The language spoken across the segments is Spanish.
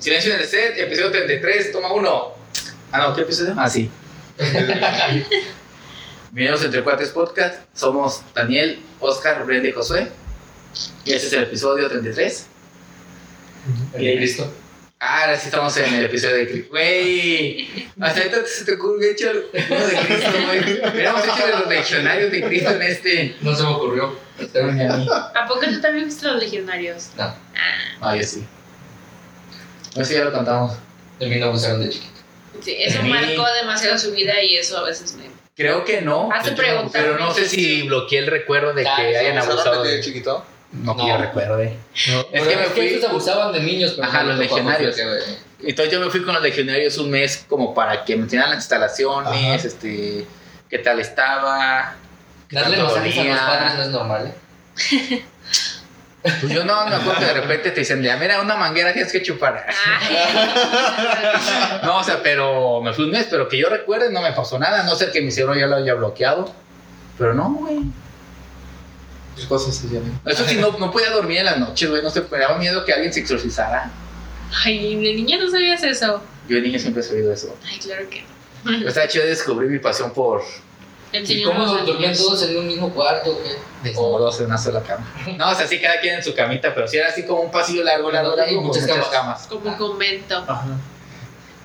Silencio en el set, episodio 33, toma uno. Ah, no, ¿qué episodio? Ah, sí. Bienvenidos a Entre Cuates Podcast. Somos Daniel, Oscar, Brenda y Josué. Y este es el episodio 33. ¿El de Cristo? Ah, ahora sí estamos en el episodio de Cristo. Güey, hasta ahorita se te ocurrió hecho uno de Cristo, güey. Hubiéramos hecho de los legionarios de Cristo en este. No se me ocurrió. ¿A poco tú también viste los legionarios? No, Ah, yo sí. No sé, ya lo contamos. de mí no me gustaron de chiquito. Sí, eso marcó demasiado su vida y eso a veces me... Creo que no. Hace preguntas. Pero no sé si bloqueé el recuerdo de que hayan ¿se abusado de de. chiquito? No, que No. yo recuerde. No, Es que me fui- estos abusaban de niños, pero Ajá, no los legionarios. Entonces yo me fui con los legionarios un mes como para que me enseñaran las instalaciones, Ajá. este, qué tal estaba. Darle masajes a los padres no es normal, ¿eh? Pues yo no, me acuerdo que de repente te dicen, ya mira, una manguera tienes que chupar. No, o sea, pero me fui un mes, pero que yo recuerde no me pasó nada, a no ser que mi cerebro ya lo haya bloqueado. Pero no, güey. Sus cosas se llaman. Eso sí, no, no podía dormir en las noches, güey. No sé, me daba miedo que alguien se exorcizara. Ay, de niña no sabías eso. Yo de niño siempre he sabido eso. Ay, claro que no. Estaba chido descubrir mi pasión por El ¿Y cómo dormían todos en un mismo cuarto? o qué? desnudos en una sola cama. No, o sea, sí, cada quien en su camita, pero sí era así como un pasillo largo, largo, Y largo, muchas muchas camas. camas. Como convento. Ajá.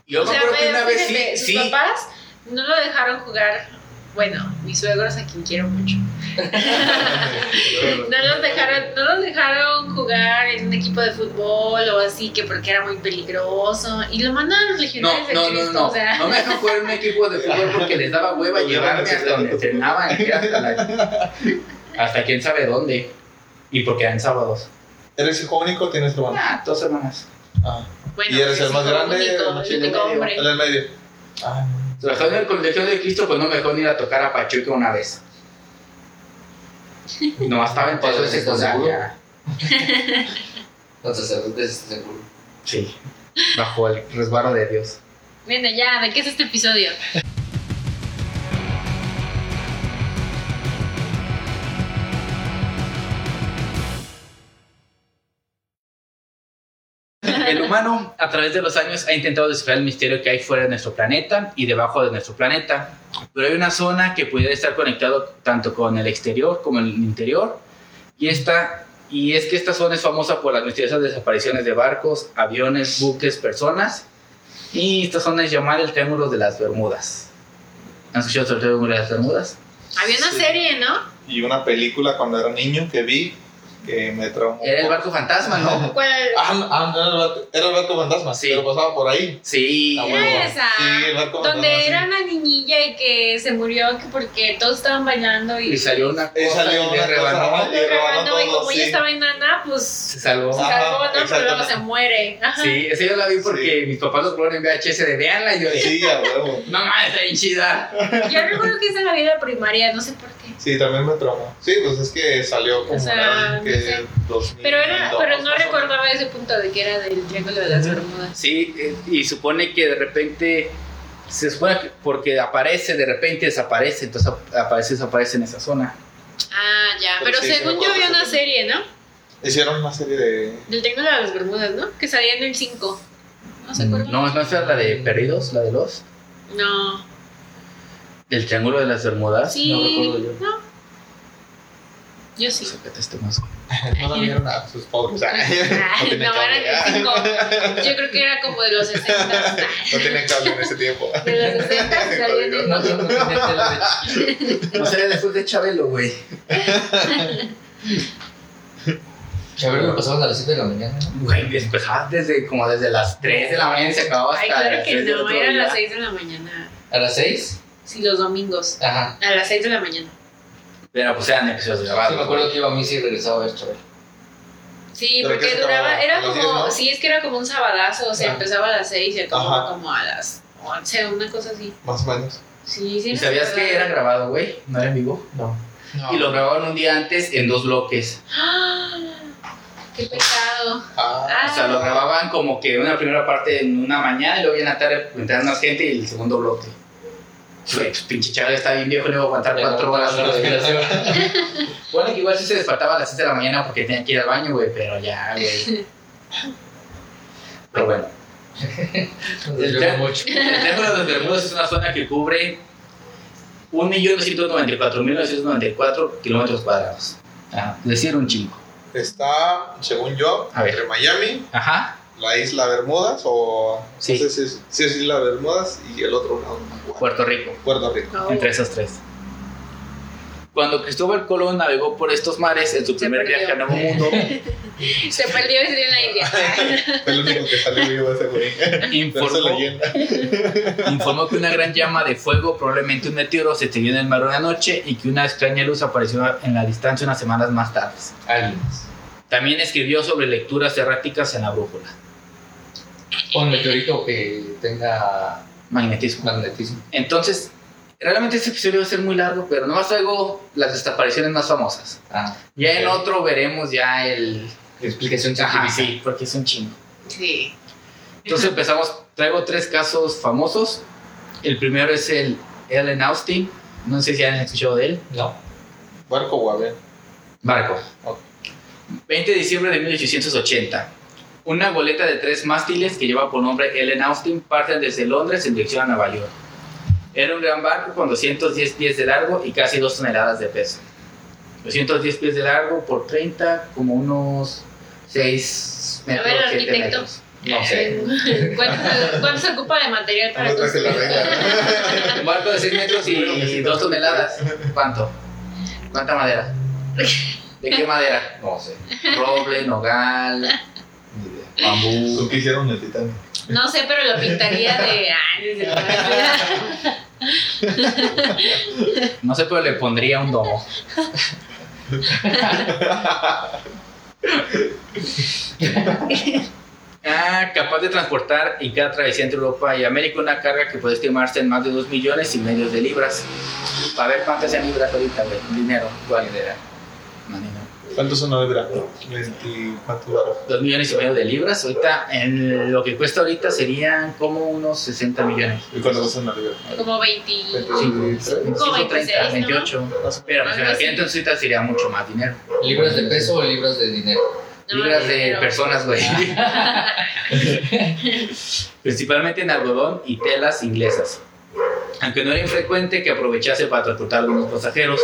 Y yo o me sea, acuerdo que una vez fíjate, sí, sus sí. papás no lo dejaron jugar. Bueno, mis suegros a quien quiero mucho. No los dejaron, no los dejaron jugar en un equipo de fútbol o así que porque era muy peligroso. Y lo mandaron a los No, legionarios de no, no, Cristo, no. o sea. No me dejaron jugar en un equipo de fútbol porque les daba hueva llevarme hasta donde entrenaban, que hasta, la- hasta quién sabe dónde. Y porque eran sábados. ¿Eres hijo único o tienes hermano? Ah, dos semanas. Ah. Bueno, ¿Y eres el sí, más grande, único, el el único hombre. El medio. Ah, Trabajando en el Colegio de Cristo, pues no me dejó ni ir a tocar a Pachuca una vez. No, estaba en paso de ¿Estás secundaria. Los sacerdotes, ¿estás seguro? Sí. Bajo el resguardo de Dios. Bueno, ya, ¿de qué es este episodio? Humano, a través de los años, ha intentado descifrar el misterio que hay fuera de nuestro planeta y debajo de nuestro planeta. Pero hay una zona que pudiera estar conectado tanto con el exterior como el interior. Y, esta, y es que esta zona es famosa por las misteriosas desapariciones de barcos, aviones, buques, personas. Y esta zona es llamada el Triángulo de las Bermudas. ¿Han escuchado sobre el Triángulo de las Bermudas? Había una Sí. serie, ¿no? Y una película cuando era niño que vi que me traumó. Era el barco fantasma, ¿no? ¿Cuál? Ah, ah, no, era el barco, era el barco fantasma. Sí. Pero pasaba por ahí. Sí. Ah, Era bueno. esa. Sí, el barco Donde fantasma, era sí. una niñilla y que se murió que porque todos estaban bailando y, Y salió una Y cosa salió y una rebanó. cosa, le y rebanó rebanó, y como ella estaba enana, pues Se se salvó. Ajá, salvó, ¿no? Pero luego se muere. Ajá. Sí, esa yo la vi porque Sí. mis papás lo ponen en VHS de veanla y yo de, Sí, a huevo. no mames, está bien chida. Yo recuerdo que esa la vi en la primaria, no sé por qué. Sí, también me traumó. Sí, pues es que salió como O sea, en que no sé. 2002, Pero, era, pero no recordaba ese punto de que era del Triángulo de las Bermudas. Sí, eh, y supone que de repente, se supone que porque aparece, de repente desaparece, entonces ap- aparece, desaparece en esa zona. Ah, ya. Pero Pero sí, sí según yo vi una serie, ¿no? Hicieron una serie de. Del Triángulo de las Bermudas, ¿no? Que salía en el 5. ¿No se acuerdan? No, no es la de Perdidos, la de los, No. del Triángulo de las Bermudas. Sí. No recuerdo yo. No. Yo sí. Sácate este más. No la vieron a sus pobres. Ay, no no, era el 5. Yo creo que era como de los 60. No tienen cable en ese tiempo. De los 60 salía en el No, no, no tenía tela de No sé, después de Chabelo, güey. A ver, me pasaban a las 7 de la mañana. Güey, empezaba desde, como desde las 3 de la mañana y se acababa hasta Ay, claro que 3 del no, eran día. las 6 de la mañana. ¿A las 6? Sí, los domingos. Ajá. A las 6 de la mañana. Pero pues eran episodios Sí, grabados. me acuerdo que iba a misa y regresaba a ver Chabelo. Sí, ¿Pero porque duraba, acababa? era ¿A las como, 10, no? sí, es que era como un sabadazo, o sea, Ah. empezaba a las 6 y acababa Ajá. como a las 11, una cosa así. Más o menos. Sí, sí. ¿Y sabías que era grabado, güey? ¿No era en vivo? No. Y lo grababan un día antes en dos bloques. ¡Ah! ¡Qué pecado! Ah, Ah. O sea, lo grababan como que una primera parte en una mañana y luego en la tarde entraron más gente y el segundo bloque. Güey, pues pinche chaval está bien viejo, le iba a aguantar Le cuatro horas. güey. respiración. Bueno, que igual sí se despertaba a las 6 de la mañana porque tenía que ir al baño, güey, pero ya, güey. Pero bueno, El Triángulo de Bermudas es una zona que cubre 1.294.994 kilómetros cuadrados. Ajá, decir, un chingo. Está, según yo, A ver. entre Miami, Ajá. La isla Bermudas, o Sí. no sé si es, si es isla Bermudas y el otro lado. Puerto Rico. Puerto Rico. No. Entre esos tres. Cuando Cristóbal Colón navegó por estos mares en su Se primer perdió. viaje al Nuevo Mundo, Se perdió ese día en la India. Fue el único que salió vivo ese güey. Informó, leyenda. informó que una gran llama de fuego, probablemente un meteoro, se extendió en el mar una noche y que una extraña luz apareció en la distancia unas semanas más tarde. Aliens. También escribió sobre lecturas erráticas en la brújula. Un meteorito que tenga Magnetismo. magnetismo. Entonces, realmente este episodio va a ser muy largo, pero nomás traigo las desapariciones más famosas. Ah, Ya en otro veremos ya el... explicación Ajá, científica. sí, porque es un chingo. Sí. Entonces empezamos, traigo tres casos famosos. El primero es el Ellen Austin, no sé si han escuchado de él. No. Barco o avión. Barco. Ok. 20 de diciembre de 1880. Una goleta de tres mástiles que lleva por nombre Ellen Austin parte desde Londres en dirección a Nueva York. Era un gran barco con 210 pies de largo y casi 2 toneladas de peso. 210 pies de largo por 30, como unos 6 A ver, metros, 7 arquitecto. metros. No sé. ¿Cuánto, se- cuánto se ocupa de material para regla. Un barco de 6 metros y 2 toneladas. ¿Cuánto? ¿Cuánta madera? ¿De qué madera? No sé. Roble, nogal, Ni idea. bambú. ¿Con qué hicieron el Titanic? No sé, pero lo pintaría de. Ay, de- No sé, pero le pondría un domo. Ah, capaz de transportar en cada travesía entre Europa y América una carga que puede estimarse en más de 2 millones y medio de libras. Para ver cuántas sean libras ahorita, güey. Dinero. ¿Cuál era? ¿Cuánto es una libra? 24 baros. 2 millones y medio de libras. Ahorita, en lo que cuesta ahorita serían como unos 60 millones. ¿Y cuánto cuesta una libra? Como 20. 23. Como 25, 30, 26, ¿no? 28. Pero pues, en aquel entonces ahorita sería mucho más dinero. ¿Libras de peso o libras de dinero? Libras de personas, güey. Principalmente en algodón y telas inglesas. Aunque no era infrecuente que aprovechase para transportar algunos pasajeros.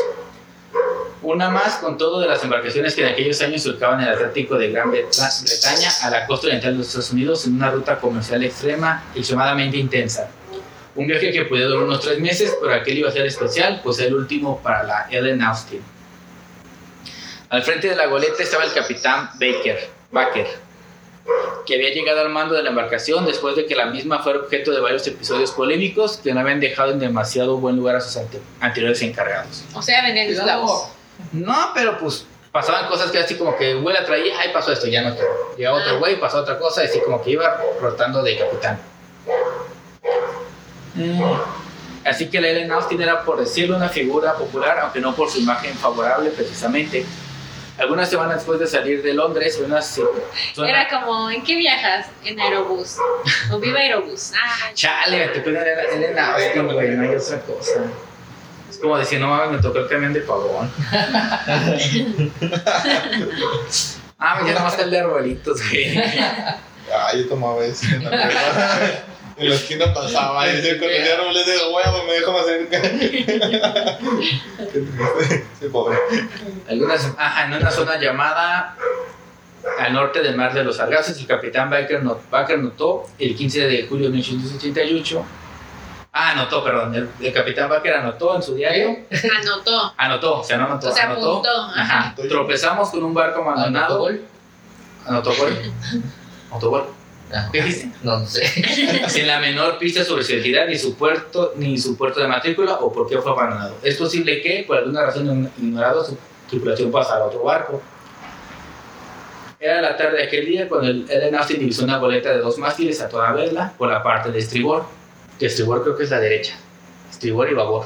Una más con todo de las embarcaciones que en aquellos años surcaban el Atlántico de Gran Breta- Bretaña a la costa oriental de los Estados Unidos en una ruta comercial extrema y extremadamente intensa. Un viaje que puede durar unos tres meses, pero aquel iba a ser especial, pues el último para la Ellen Austin. Al frente de la goleta estaba el capitán Baker, Baker, que había llegado al mando de la embarcación después de que la misma fuera objeto de varios episodios polémicos que no habían dejado en demasiado buen lugar a sus ante- anteriores encargados. O sea, vendían esclavos. No, pero pues pasaban cosas que así como que güey la traía, ay pasó esto, ya no quiero. Llegaba otro Ah. güey, pasó otra cosa, y así como que iba rotando de capitán. Mm. Así que la Ellen Austin era, por decirlo, una figura popular, aunque no por su imagen favorable precisamente. Algunas semanas después de salir de Londres, una zona- Era como, ¿en qué viajas? En Aerobús. O viva Aerobús. Ah, Chale, me tocó una Ellen Austin, güey, no hay otra cosa. Es como decir, no mames, me tocó el camión de pavón. ah, me ya nomás está el de arbolitos, güey. Ah, yo tomaba eso en la. En la esquina pasaba y yo con el árbol de huevo me dejó más cerca. Pobre. Algunas, ajá, en una zona llamada al norte del mar de los Sargazos, el capitán Baker, not- Baker notó el 15 de julio de 1888. Ah, anotó, perdón. El, el capitán Baker anotó en su diario. anotó. Anotó, o sea, no anotó. O sea, anotó. apuntó. Ajá. Ajá. Tropezamos con un barco abandonado. ¿Autogol? Anotó gol. Anotó gol. Ah, ¿Qué dijiste? No, no sé. Sin la menor pista sobre su identidad, ni su puerto, ni su puerto de matrícula o por qué fue abandonado. Es posible que, por alguna razón ignorada, su tripulación pasara a otro barco. Era la tarde de aquel día cuando el Ellen Austin divisó una goleta de dos mástiles a toda vela por la parte de estribor. Que estribor creo que es la derecha. Estribor y babor.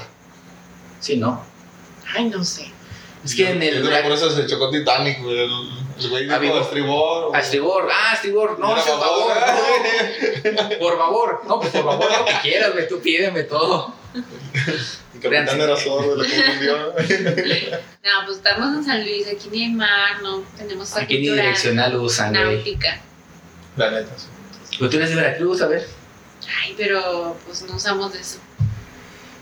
Sí, ¿no? Ay, no sé. Es que en Yo el... creo que por eso se chocó Titanic, güey. El, el güey Ah, dijo vivo. estribor. A estribor, ah, estribor, no, por favor, no. por favor, no, pues por favor, lo que quieras, güey, tú pídeme todo. El capitán era sordo, lo confundió. No, pues estamos en San Luis, aquí ni hay mar, no tenemos Aquí ni direccional usan, güey. náutica. La neta, sí. Tú eres de Veracruz, a ver. Ay, pero pues no usamos eso.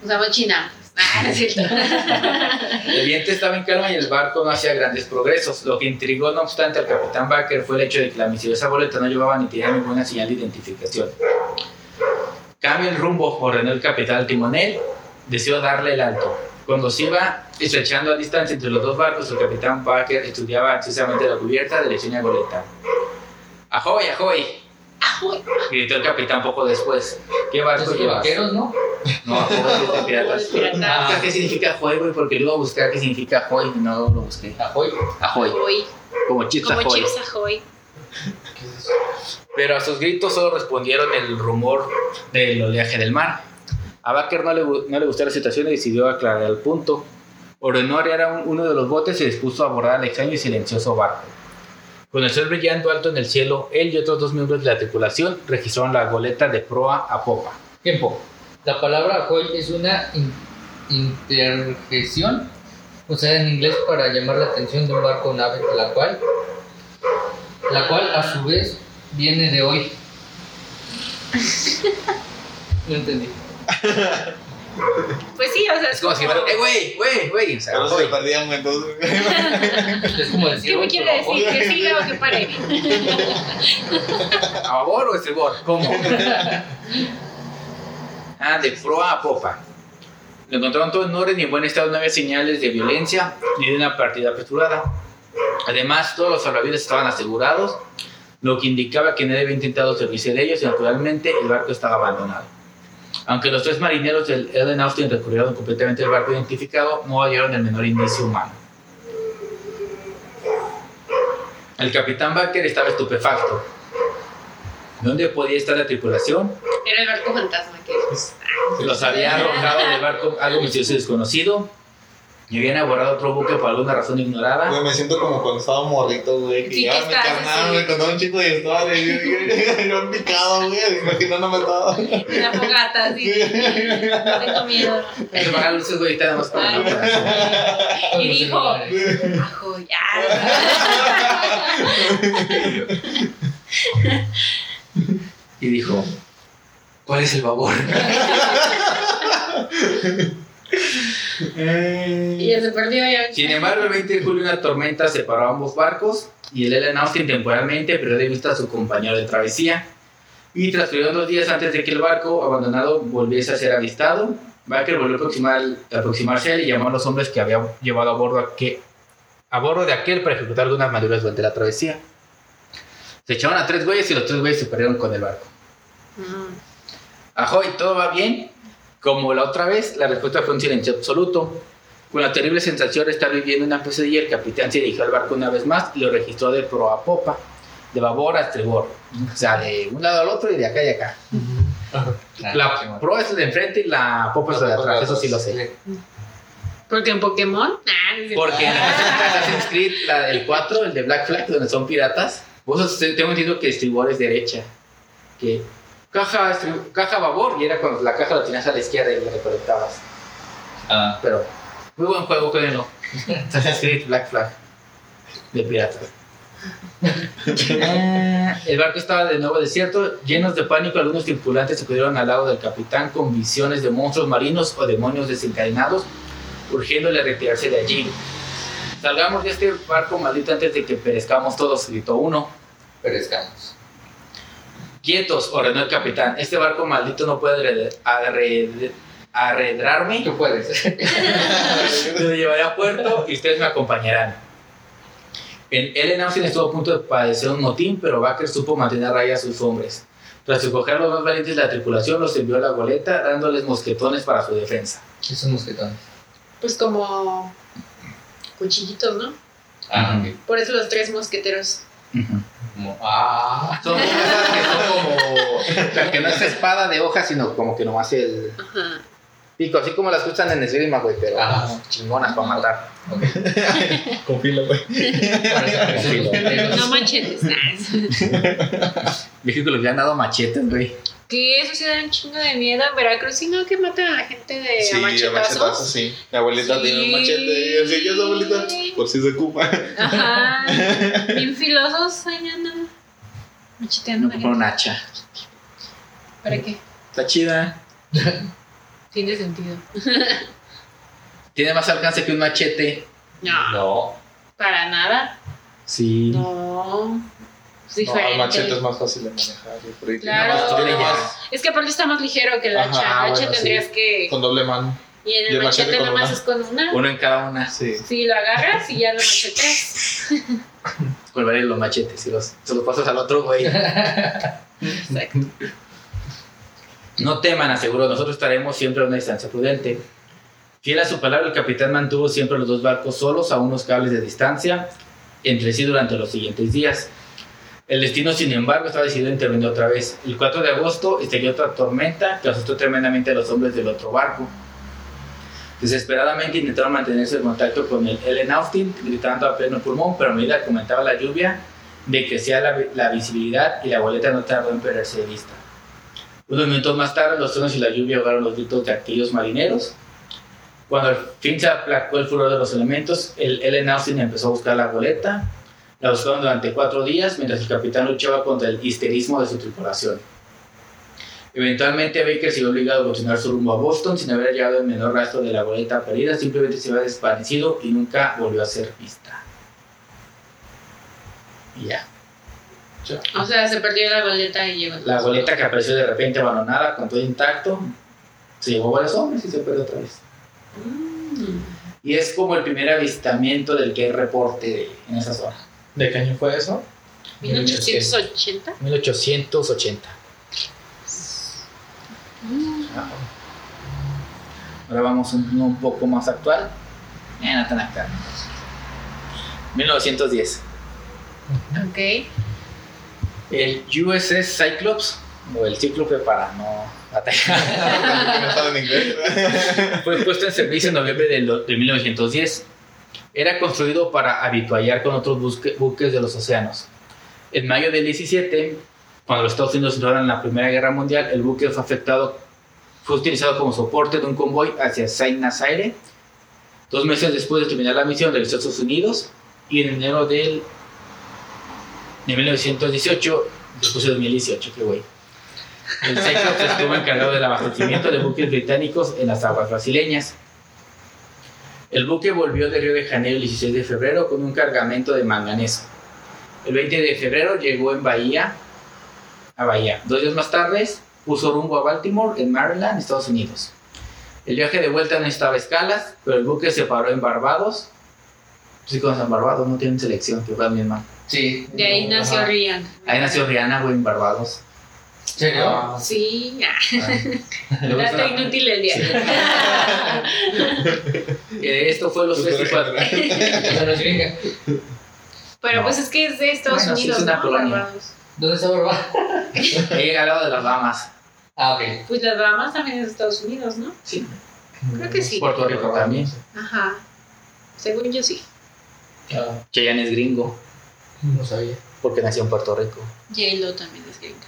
Usamos china. Ah, es cierto. El viento estaba en calma y el barco no hacía grandes progresos. Lo que intrigó, no obstante, al capitán Baker fue el hecho de que la misteriosa boleta no llevaba ni tenía ninguna señal de identificación. Cambia el rumbo, ordenó el capitán al timonel. Deseó darle el alto. Cuando se iba estrechando a distancia entre los dos barcos, el capitán Baker estudiaba ansiosamente la cubierta de la extraña goleta. ¡Ahoy, ahoy! Ajoy. Gritó el capitán poco después. ¿Qué barco Es que llevas? vaqueros, ¿no? No, de piratas. Ah, ¿Qué significa ahoy, güey? Porque lo iba a buscar qué significa ahoy y no lo busqué. Ajoy. Ahoy, Ahoy. como chips Como ahoy. chips ahoy. ¿Qué es eso? Pero a sus gritos solo respondieron el rumor del oleaje del mar. A Baker no le, no le gustó la situación y decidió aclarar el punto. Ordenó arriar a un- uno de los botes y se dispuso a abordar el extraño y silencioso barco. Con el sol brillando alto en el cielo, él y otros dos miembros de la tripulación registraron la goleta de proa a popa. Tiempo. La palabra ajoy es una in- interjección usada en inglés para llamar la atención de un barco o nave, la cual, la cual a su vez viene de hoy. No entendí. Pues sí, o sea, Es como si fuera, ¡eh, güey, güey, güey! O sea, Pero se entonces. Es como decir ¿Qué me quiere decir? ¿Que siga o que pare? ¿A babor o estribor? ¿Cómo? ah, de proa a popa. Lo encontraron todo en orden y en buen estado, no había señales de violencia ni de una partida apresurada. Además, todos los salvavidas estaban asegurados, lo que indicaba que nadie había intentado servirse de ellos y naturalmente el barco estaba abandonado. Aunque los tres marineros del Ellen Austin recorrieron completamente el barco identificado, no hallaron el menor indicio humano. El capitán Baker estaba estupefacto. ¿Dónde podía estar la tripulación? Era el barco fantasma que Los había arrojado del barco algo misterioso y desconocido. Y habían abordado otro buque por alguna razón ignorada. Güey, me siento como cuando estaba morrito, güey. Que Sí, ya mi carnal me contó un chico de. Y yo, yo, yo en picado, güey. Imaginándome todo. Una fogata, así. Tengo miedo. Hay que luces, güey, nada más para Y dijo-. Ajoy. Ah. Y dijo, ¿cuál es el babor? Y se perdió ya. Sin embargo, el 20 de julio una tormenta separó a ambos barcos y el Ellen Austin temporalmente perdió de vista a su compañero de travesía. Y transcurrieron dos días antes de que el barco abandonado volviese a ser avistado. Baker volvió a, aproximar, a aproximarse a él y llamó a los hombres que había llevado a bordo, a, que, a bordo de aquel para ejecutar algunas maduras durante la travesía. Se echaron a tres güeyes y los tres güeyes se perdieron con el barco. Mm. Ahoy, ¿todo va bien? Como la otra vez, la respuesta fue un silencio absoluto. Con la terrible sensación de estar viviendo una pesadilla, el capitán se dirigió al barco una vez más y lo registró de proa a popa, de babor a estribor. O sea, de un lado al otro y de acá y acá. La proa es de enfrente y la popa es la de atrás, eso sí lo sé. Porque en Pokémon. Porque en Assassin's Creed, la, el 4, el de Black Flag, donde son piratas, vos tengo entendido que estribor es derecha. Que caja, caja babor, y era cuando la caja la tenías a la izquierda y la recolectabas. Ah, Pero, muy buen juego, créanlo. Assassin's Creed Black Flag. De piratas. Eh, el barco estaba de nuevo desierto, llenos de pánico. Algunos tripulantes acudieron al lado del capitán con visiones de monstruos marinos o demonios desencadenados, urgiéndole a retirarse de allí. Salgamos de este barco maldito antes de que perezcamos todos, gritó uno. perezcamos. Quietos, ordenó el capitán. Este barco maldito no puede arred- arred- arredrarme. Tú puedes. Lo llevaré a puerto y ustedes me acompañarán. En Ellen Austin estuvo a punto de padecer un motín, pero Baker supo mantener a raya a sus hombres. Tras escoger a los más valientes de la tripulación, los envió a la goleta, dándoles mosquetones para su defensa. Esos mosquetones. Pues como cuchillitos, ¿no? Ah, Ujú. ok. Por eso los tres mosqueteros. Como- ah. Son esas que son como. o sea, que no es espada de hoja, sino como que nomás el Ajá. Pico, así como las usan en esgrima, güey, pero Ajá. chingonas para matar. Ok. Con filo, güey. No machetes. Dije que les habían dado machetes, güey. Que eso sí da un chingo de miedo en Veracruz. Sí, no, que matan a la gente de Sí, a a machetazos, machetazos. sí. Mi abuelita Sí. tiene un machete. Y así que es abuelita, por si se ocupa. Ajá. Bien filosos andan. Macheteando No un hacha. ¿Para qué? Está chida. Tiene sentido. Tiene más alcance que un machete. No, No. para nada. Sí. No. Es No, diferente. el machete es más fácil de manejar. yo creo. Tiene Claro. más- tiene más Es que aparte está más ligero que el Ajá, hacha. El hacha bueno, sí. tendrías que. con doble mano. Y en y el, machete machete con nada más una. es con una. Uno en cada una. Sí. Si lo agarras y ya lo macheteas. Volveré los machetes y los, se los pasas al otro, güey. Exacto. No teman, aseguró, nosotros estaremos siempre a una distancia prudente. Fiel a su palabra, el capitán mantuvo siempre los dos barcos solos a unos cables de distancia entre sí durante los siguientes días. El destino, sin embargo, estaba decidido a intervenir otra vez. El 4 de agosto estalló otra tormenta que asustó tremendamente a los hombres del otro barco. Desesperadamente intentaron mantenerse en contacto con el Ellen Austin, gritando a pleno pulmón, pero a medida que aumentaba la lluvia, decrecía la, la visibilidad y la boleta no tardó en perderse de vista. Unos minutos más tarde, los truenos y la lluvia ahogaron los gritos de aquellos marineros. Cuando al fin se aplacó el furor de los elementos, el Ellen Austin empezó a buscar la boleta. La buscaron durante cuatro días mientras el capitán luchaba contra el histerismo de su tripulación. Eventualmente Baker se vio obligado a continuar su rumbo a Boston sin haber hallado el menor rastro de la boleta perdida, simplemente se había desvanecido y nunca volvió a ser vista. Y ya. O sea, se perdió la boleta y lleva. La boleta que apareció de repente abandonada, con todo intacto, se llevó varios hombres y se perdió otra vez. Mm. Y es como el primer avistamiento del que hay reporte de- en esa zona. ¿De qué año fue eso? 1880. 1880. Ahora vamos un, uno un poco más actual. Eh, no tan actual. 1910. Ok. El USS Cyclops, o el Cíclope para no atacar. Fue puesto en servicio en noviembre de 1910. Era construido para habituallar con otros busque- buques de los océanos. En mayo del 17, cuando los Estados Unidos entraron en la Primera Guerra Mundial, el buque fue afectado, fue utilizado como soporte de un convoy hacia Saint Nazaire. Dos meses después de terminar la misión, regresó a Estados Unidos y en enero del, de 1918, después de 2018, qué güey. El Cyclops estuvo encargado del abastecimiento de buques británicos en las aguas brasileñas. El buque volvió de Río de Janeiro el 16 de febrero con un cargamento de manganeso. El 20 de febrero llegó en Bahía, a Bahía. Dos días más tarde puso rumbo a Baltimore, en Maryland, Estados Unidos. El viaje de vuelta no estaba a escalas, pero el buque se paró en Barbados. Sí, con San Barbados no tienen selección, que fue la misma. Sí. De ahí no, nació ajá. Rihanna. Ahí nació Rihanna, güey, en Barbados. ¿Serio? Ah, Sí, ah, dato está- inútil el día. Eh, esto fue los tres y cuatro. Esa no es gringa. Pero No. pues es que es de Estados Bueno, sí, Unidos, es una ¿no? colonia. Barbados. ¿Dónde está Barba? He hablado de las Bahamas. Ah, ok. Pues las Bahamas también es de Estados Unidos, ¿no? Sí. Creo que sí. Puerto Rico también. Ajá. Según yo sí. Ah, Cheyenne es gringo, no sabía. porque nació en Puerto Rico. J-Lo también es gringa.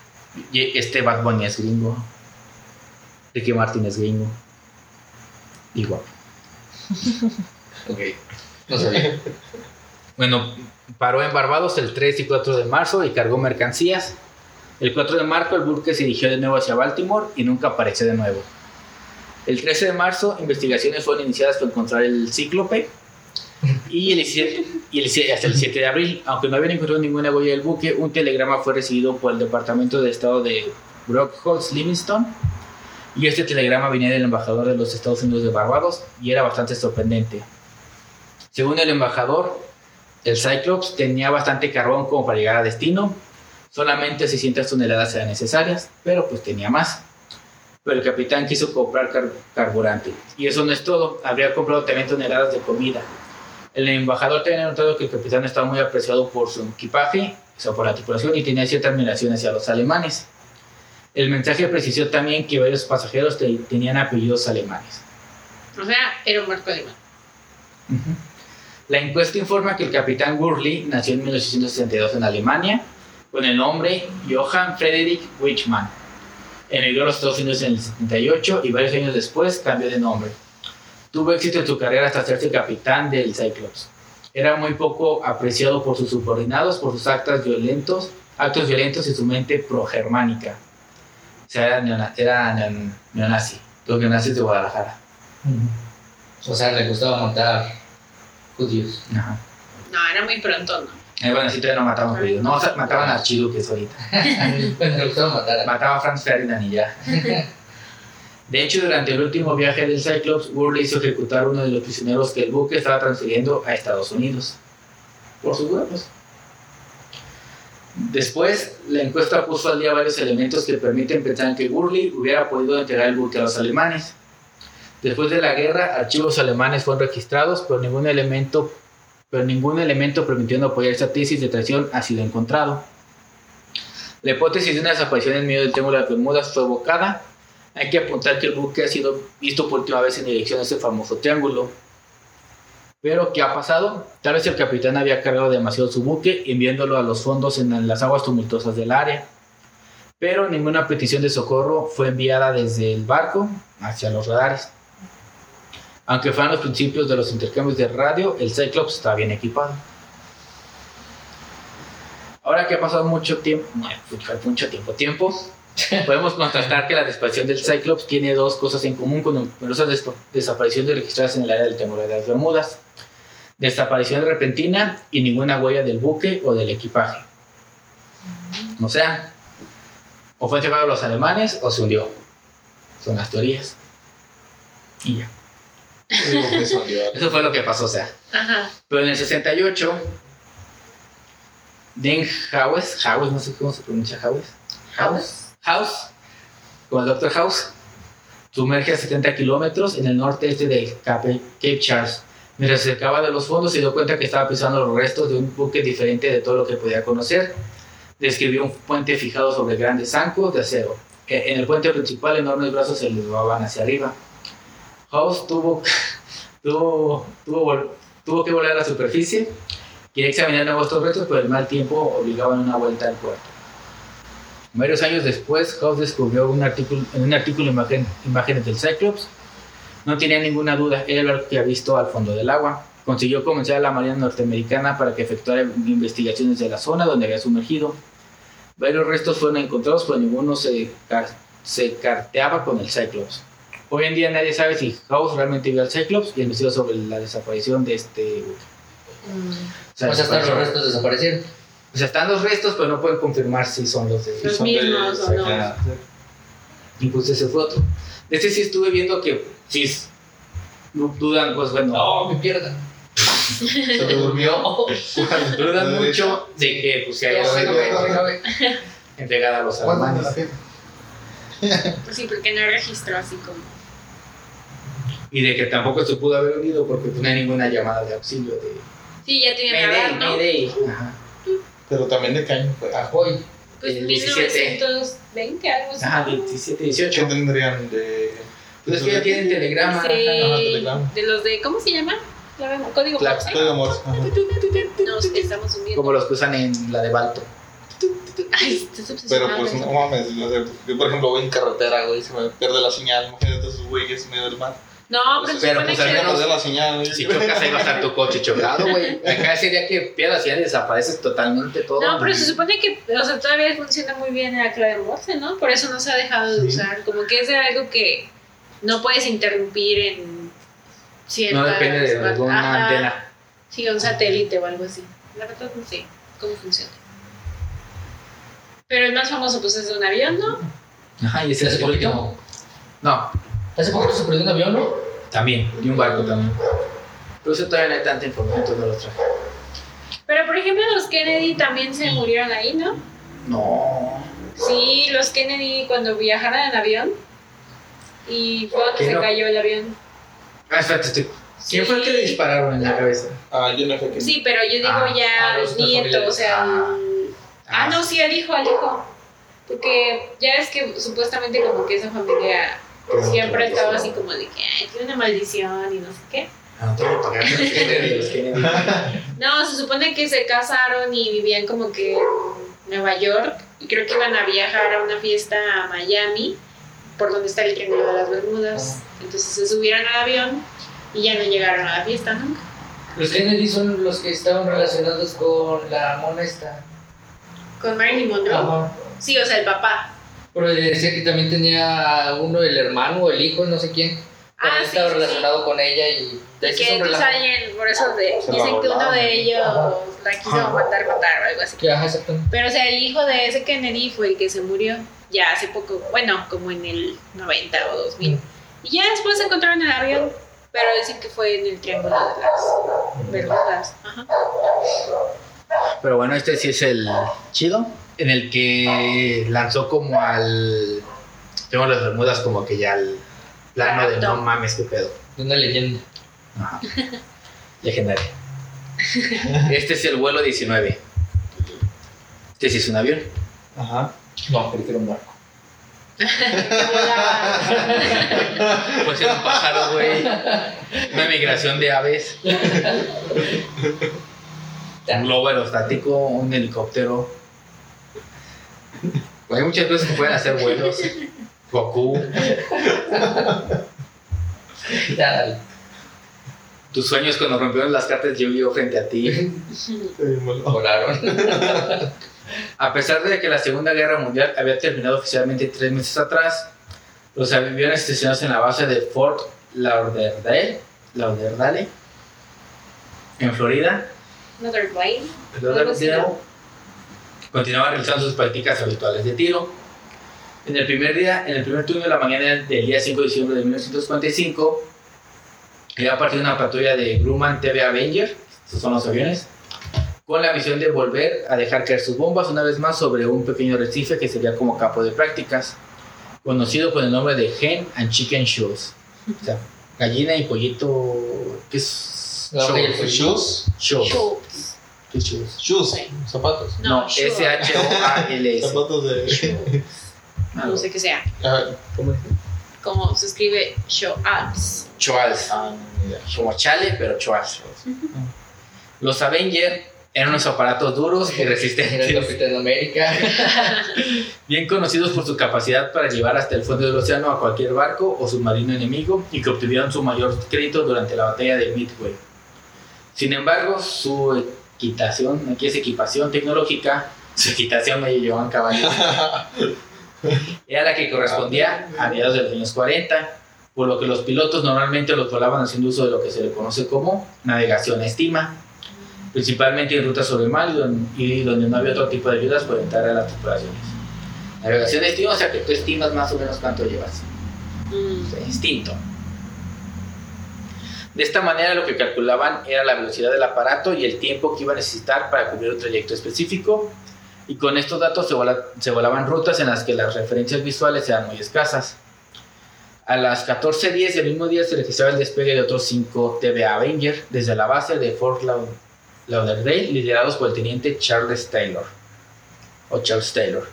Y este Bad Bunny es gringo. Ricky Martin es gringo. Igual. Ok. No sabía. Bueno, paró en Barbados el 3 y 4 de marzo y cargó mercancías. El 4 de marzo el buque se dirigió de nuevo hacia Baltimore y nunca apareció de nuevo. El 13 de marzo investigaciones fueron iniciadas para encontrar el cíclope y el 17, y el 17 hasta el 7 de abril, aunque no habían encontrado ninguna huella del buque, un telegrama fue recibido por el Departamento de Estado de Brockholz Livingston y este telegrama venía del embajador de los Estados Unidos de Barbados y era bastante sorprendente. Según el embajador, el Cyclops tenía bastante carbón como para llegar a destino. Solamente 600 toneladas eran necesarias, pero pues tenía más. Pero el capitán quiso comprar car- carburante. Y eso no es todo, habría comprado también toneladas de comida. El embajador tenía notado que el capitán estaba muy apreciado por su equipaje, o sea, por la tripulación, y tenía cierta admiración hacia los alemanes. El mensaje precisó también que varios pasajeros te- tenían apellidos alemanes. O sea, era un barco alemán. La encuesta informa que el capitán Gurley nació en 1862 en Alemania con el nombre Johann Friedrich Wichmann. Emigró a los Estados Unidos en el 78 y varios años después cambió de nombre. Tuvo éxito en su carrera hasta hacerse capitán del Cyclops. Era muy poco apreciado por sus subordinados por sus actos violentos, actos violentos y su mente progermánica. sea, era, neona- era neon- neonazi. Los neonazis de Guadalajara. O sea, le gustaba matar judíos. Ajá. No, era muy pronto, ¿no? Eh, bueno, sí, todavía no mataban judíos. No, o sea, mataban a archiduques ahorita. Pues le gustaba matar a Mataba a Franz Ferdinand y ya. De hecho, durante el último viaje del Cyclops, Worley hizo ejecutar uno de los prisioneros que el buque estaba transfiriendo a Estados Unidos. Por sus huevos. Después, la encuesta puso al día varios elementos que permiten pensar que Gurley hubiera podido entregar el buque a los alemanes. Después de la guerra, archivos alemanes fueron registrados, pero ningún elemento, pero ningún elemento permitiendo apoyar esta tesis de traición ha sido encontrado. La hipótesis de una desaparición en medio del Triángulo de las Bermudas fue evocada. Hay que apuntar que el buque ha sido visto por última vez en dirección a ese famoso triángulo. Pero, ¿qué ha pasado? Tal vez el capitán había cargado demasiado su buque, enviándolo a los fondos en las aguas tumultuosas del área. Pero ninguna petición de socorro fue enviada desde el barco hacia los radares. Aunque fueran los principios de los intercambios de radio, el Cyclops está bien equipado. Ahora que ha pasado mucho tiempo, bueno, mucho tiempo, tiempo, podemos constatar que la desaparición del Cyclops tiene dos cosas en común con numerosas des- desapariciones registradas en el área del Triángulo de las Bermudas. Desaparición repentina y ninguna huella del buque o del equipaje. O sea, o fue entregado a los alemanes o se hundió. Son las teorías. Y ya. Eso fue lo que pasó, o sea. Ajá. Pero en el 68, Den Howes, Howes, no sé cómo se pronuncia Howes. House. House, como el Dr. House, sumerge a 70 kilómetros en el norte este de Cape, Charles. Mientras se acercaba de los fondos, se dio cuenta que estaba pisando los restos de un buque diferente de todo lo que podía conocer. Describió un puente fijado sobre grandes zancos de acero. En el puente principal, enormes brazos se elevaban hacia arriba. House tuvo, tuvo, tuvo, que volar a la superficie. Quería examinar nuevos restos, pero el mal tiempo obligaban una vuelta al puerto. Varios años después, House descubrió un artículo, en un artículo imagen- imágenes del Cyclops. No tenía ninguna duda, era barco que había visto al fondo del agua. Consiguió convencer a la Marina norteamericana para que efectuara investigaciones de la zona donde había sumergido. Varios restos fueron encontrados, pero ninguno se, se carteaba con el Cyclops. Hoy en día nadie sabe si House realmente vio al Cyclops y investigó sobre la desaparición de este. Mm. O sea, hasta los restos desaparecieron. O sea, están los restos, pero no pueden confirmar si son los de... Los mismos o no. Y pues ese fue otro. De este sí estuve viendo que sí s- du- dudan, pues bueno, No, mi pierna. se me durmió. dudan mucho de que pues si hay Ya, algo entregada a los ¿Cuándo me alemanes. Pues sí, porque no registró así como. Y de que tampoco se pudo haber unido porque pues, no hay ninguna llamada de auxilio de... Sí, ya tenía radar, ¿no? Mayday. Ajá. Pero también de qué año fue. Ah, Ahoy. Pues El 17. 1920, algo así. Ajá, 17, ¿Qué 18. tendrían de.? Pues es que ya tienen telegrama. Sí, Ajá, telegrama. de los de, ¿cómo se llama? La- Código. Morse. Código Morse. Nos estamos hundiendo. Como los que usan en la de Balto. Ay, estás Pero pues no mames, yo por ejemplo voy en carretera, güey, se me pierde la señal, imagínate esos güeyes en medio del mar. No, pero se Pero, supone pues, al que. menos- Pierde la señal, güey. Si chocas ahí va a estar tu coche chocado, güey. Acá sería que pierdas ya desapareces totalmente todo. No, pero se supone que, o sea, todavía funciona muy bien la clave Morse, ¿no? Por eso no se ha dejado de Sí. usar. Como que es de algo que no puedes interrumpir en ciertas... No depende de alguna Ajá. antena. Sí, un satélite o algo así. La verdad no sé cómo funciona. Pero el más famoso pues es de un avión, ¿no? Ajá, y ese es ¿Hace el último. No, Hace poquito se perdió un avión, ¿no? también. Y un barco también. Pero eso todavía no hay tanta información, entonces no lo traje. Pero por ejemplo los Kennedy también se murieron ahí, ¿no? No. Sí, los Kennedy cuando viajaron en avión y fue donde ¿Qué se no? cayó el avión. Ah, espérate, estoy- ¿Quién fue el que le dispararon en la cabeza? Ah, yo no sé qué. Sí, pero yo digo Ah, ya ah, los los nietos, o sea... Ah. el- Ah, no, sí, al hijo, al hijo. Porque ya es que supuestamente como que esa familia siempre estaba así como de que Ay, tiene una maldición y no sé qué. Ah, no se supone que se casaron y vivían como que en Nueva York y creo que iban a viajar a una fiesta a Miami, por donde está el Triángulo de las Bermudas. Entonces se subieron al avión y ya no llegaron a la fiesta nunca. Los Kennedy son los que estaban relacionados con la mona esta. Con Marilyn Monroe. Ajá. Sí, o sea, el papá. Pero decía que también tenía uno, el hermano o el hijo, no sé quién. Ah, También sí, estaba sí, relacionado con ella y de Que entonces alguien, por eso de- dicen que uno de ellos Ajá. la quiso matar, matar o algo así. Que, ajá, exactamente. Pero o sea, el hijo de ese Kennedy fue el que se murió ya hace poco, bueno, como en el 90 o 2000. Y ya después se encontraron en el avión, pero dicen que fue en el Triángulo de las Bermudas. Ajá. Pero bueno, este sí es el chido, en el que lanzó como al... Tengo las Bermudas como que ya al plano de no mames, qué pedo. De una leyenda. Ajá. Legendario. Este es el vuelo 19. Este sí es un avión. Ajá. No, que era un barco. Puede ser un pájaro, güey. Una migración de aves. Un globo aerostático, un helicóptero. Pues hay muchas cosas que pueden hacer vuelos. Goku. Ya, dale. Tus sueños cuando rompieron las cartas yo vivo frente a ti. Volaron. A pesar de que la Segunda Guerra Mundial había terminado oficialmente tres meses atrás, los aviones estacionados en la base de Fort Lauderdale, Lauderdale en Florida, Blade. Lauderdale, continuaban realizando sus prácticas habituales de tiro. En el primer día, en el primer turno de la mañana del día 5 de diciembre de 1945, había partido una patrulla de Grumman TV Avenger, estos son los aviones, con la misión de volver a dejar caer sus bombas una vez más sobre un pequeño recife que sería como campo de prácticas, conocido con el nombre de Hen and Chicken Shows. O sea, gallina y pollito. ¿Qué es? La hoja y el Shows. pollito. Shoes. ¿Qué? Shoes. Sí. Zapatos. No. S-H-O-A-L-S. Zapatos de. No sé qué sea. Ah, ¿Cómo es? Como se escribe Shoals. Choals. Ah. Como chale, pero choals. Los Avenger eran unos aparatos duros y Era el resistentes, Capitán América. bien conocidos por su capacidad para llevar hasta el fondo del océano a cualquier barco o submarino enemigo y que obtuvieron su mayor crédito durante la batalla de Midway. Sin embargo, su equitación, aquí es equipación tecnológica, su equitación me llevaban caballos, era la que correspondía a mediados de los años 40, por lo que los pilotos normalmente los volaban haciendo uso de lo que se le conoce como navegación a estima, principalmente en rutas sobre el mar y donde no había otro tipo de ayudas para entrar a las tripulaciones. Navegación a estima, o sea que tú estimas más o menos cuánto llevas. Mm. O sea, instinto. De esta manera lo que calculaban era la velocidad del aparato y el tiempo que iba a necesitar para cubrir un trayecto específico y con estos datos se, vola- se volaban rutas en las que las referencias visuales eran muy escasas. A las 14.10 del mismo día se registraba el despegue de otros 5 TVA Avenger desde la base de Fort Laud- Lauderdale, liderados por el teniente Charles Taylor, o Charles Taylor,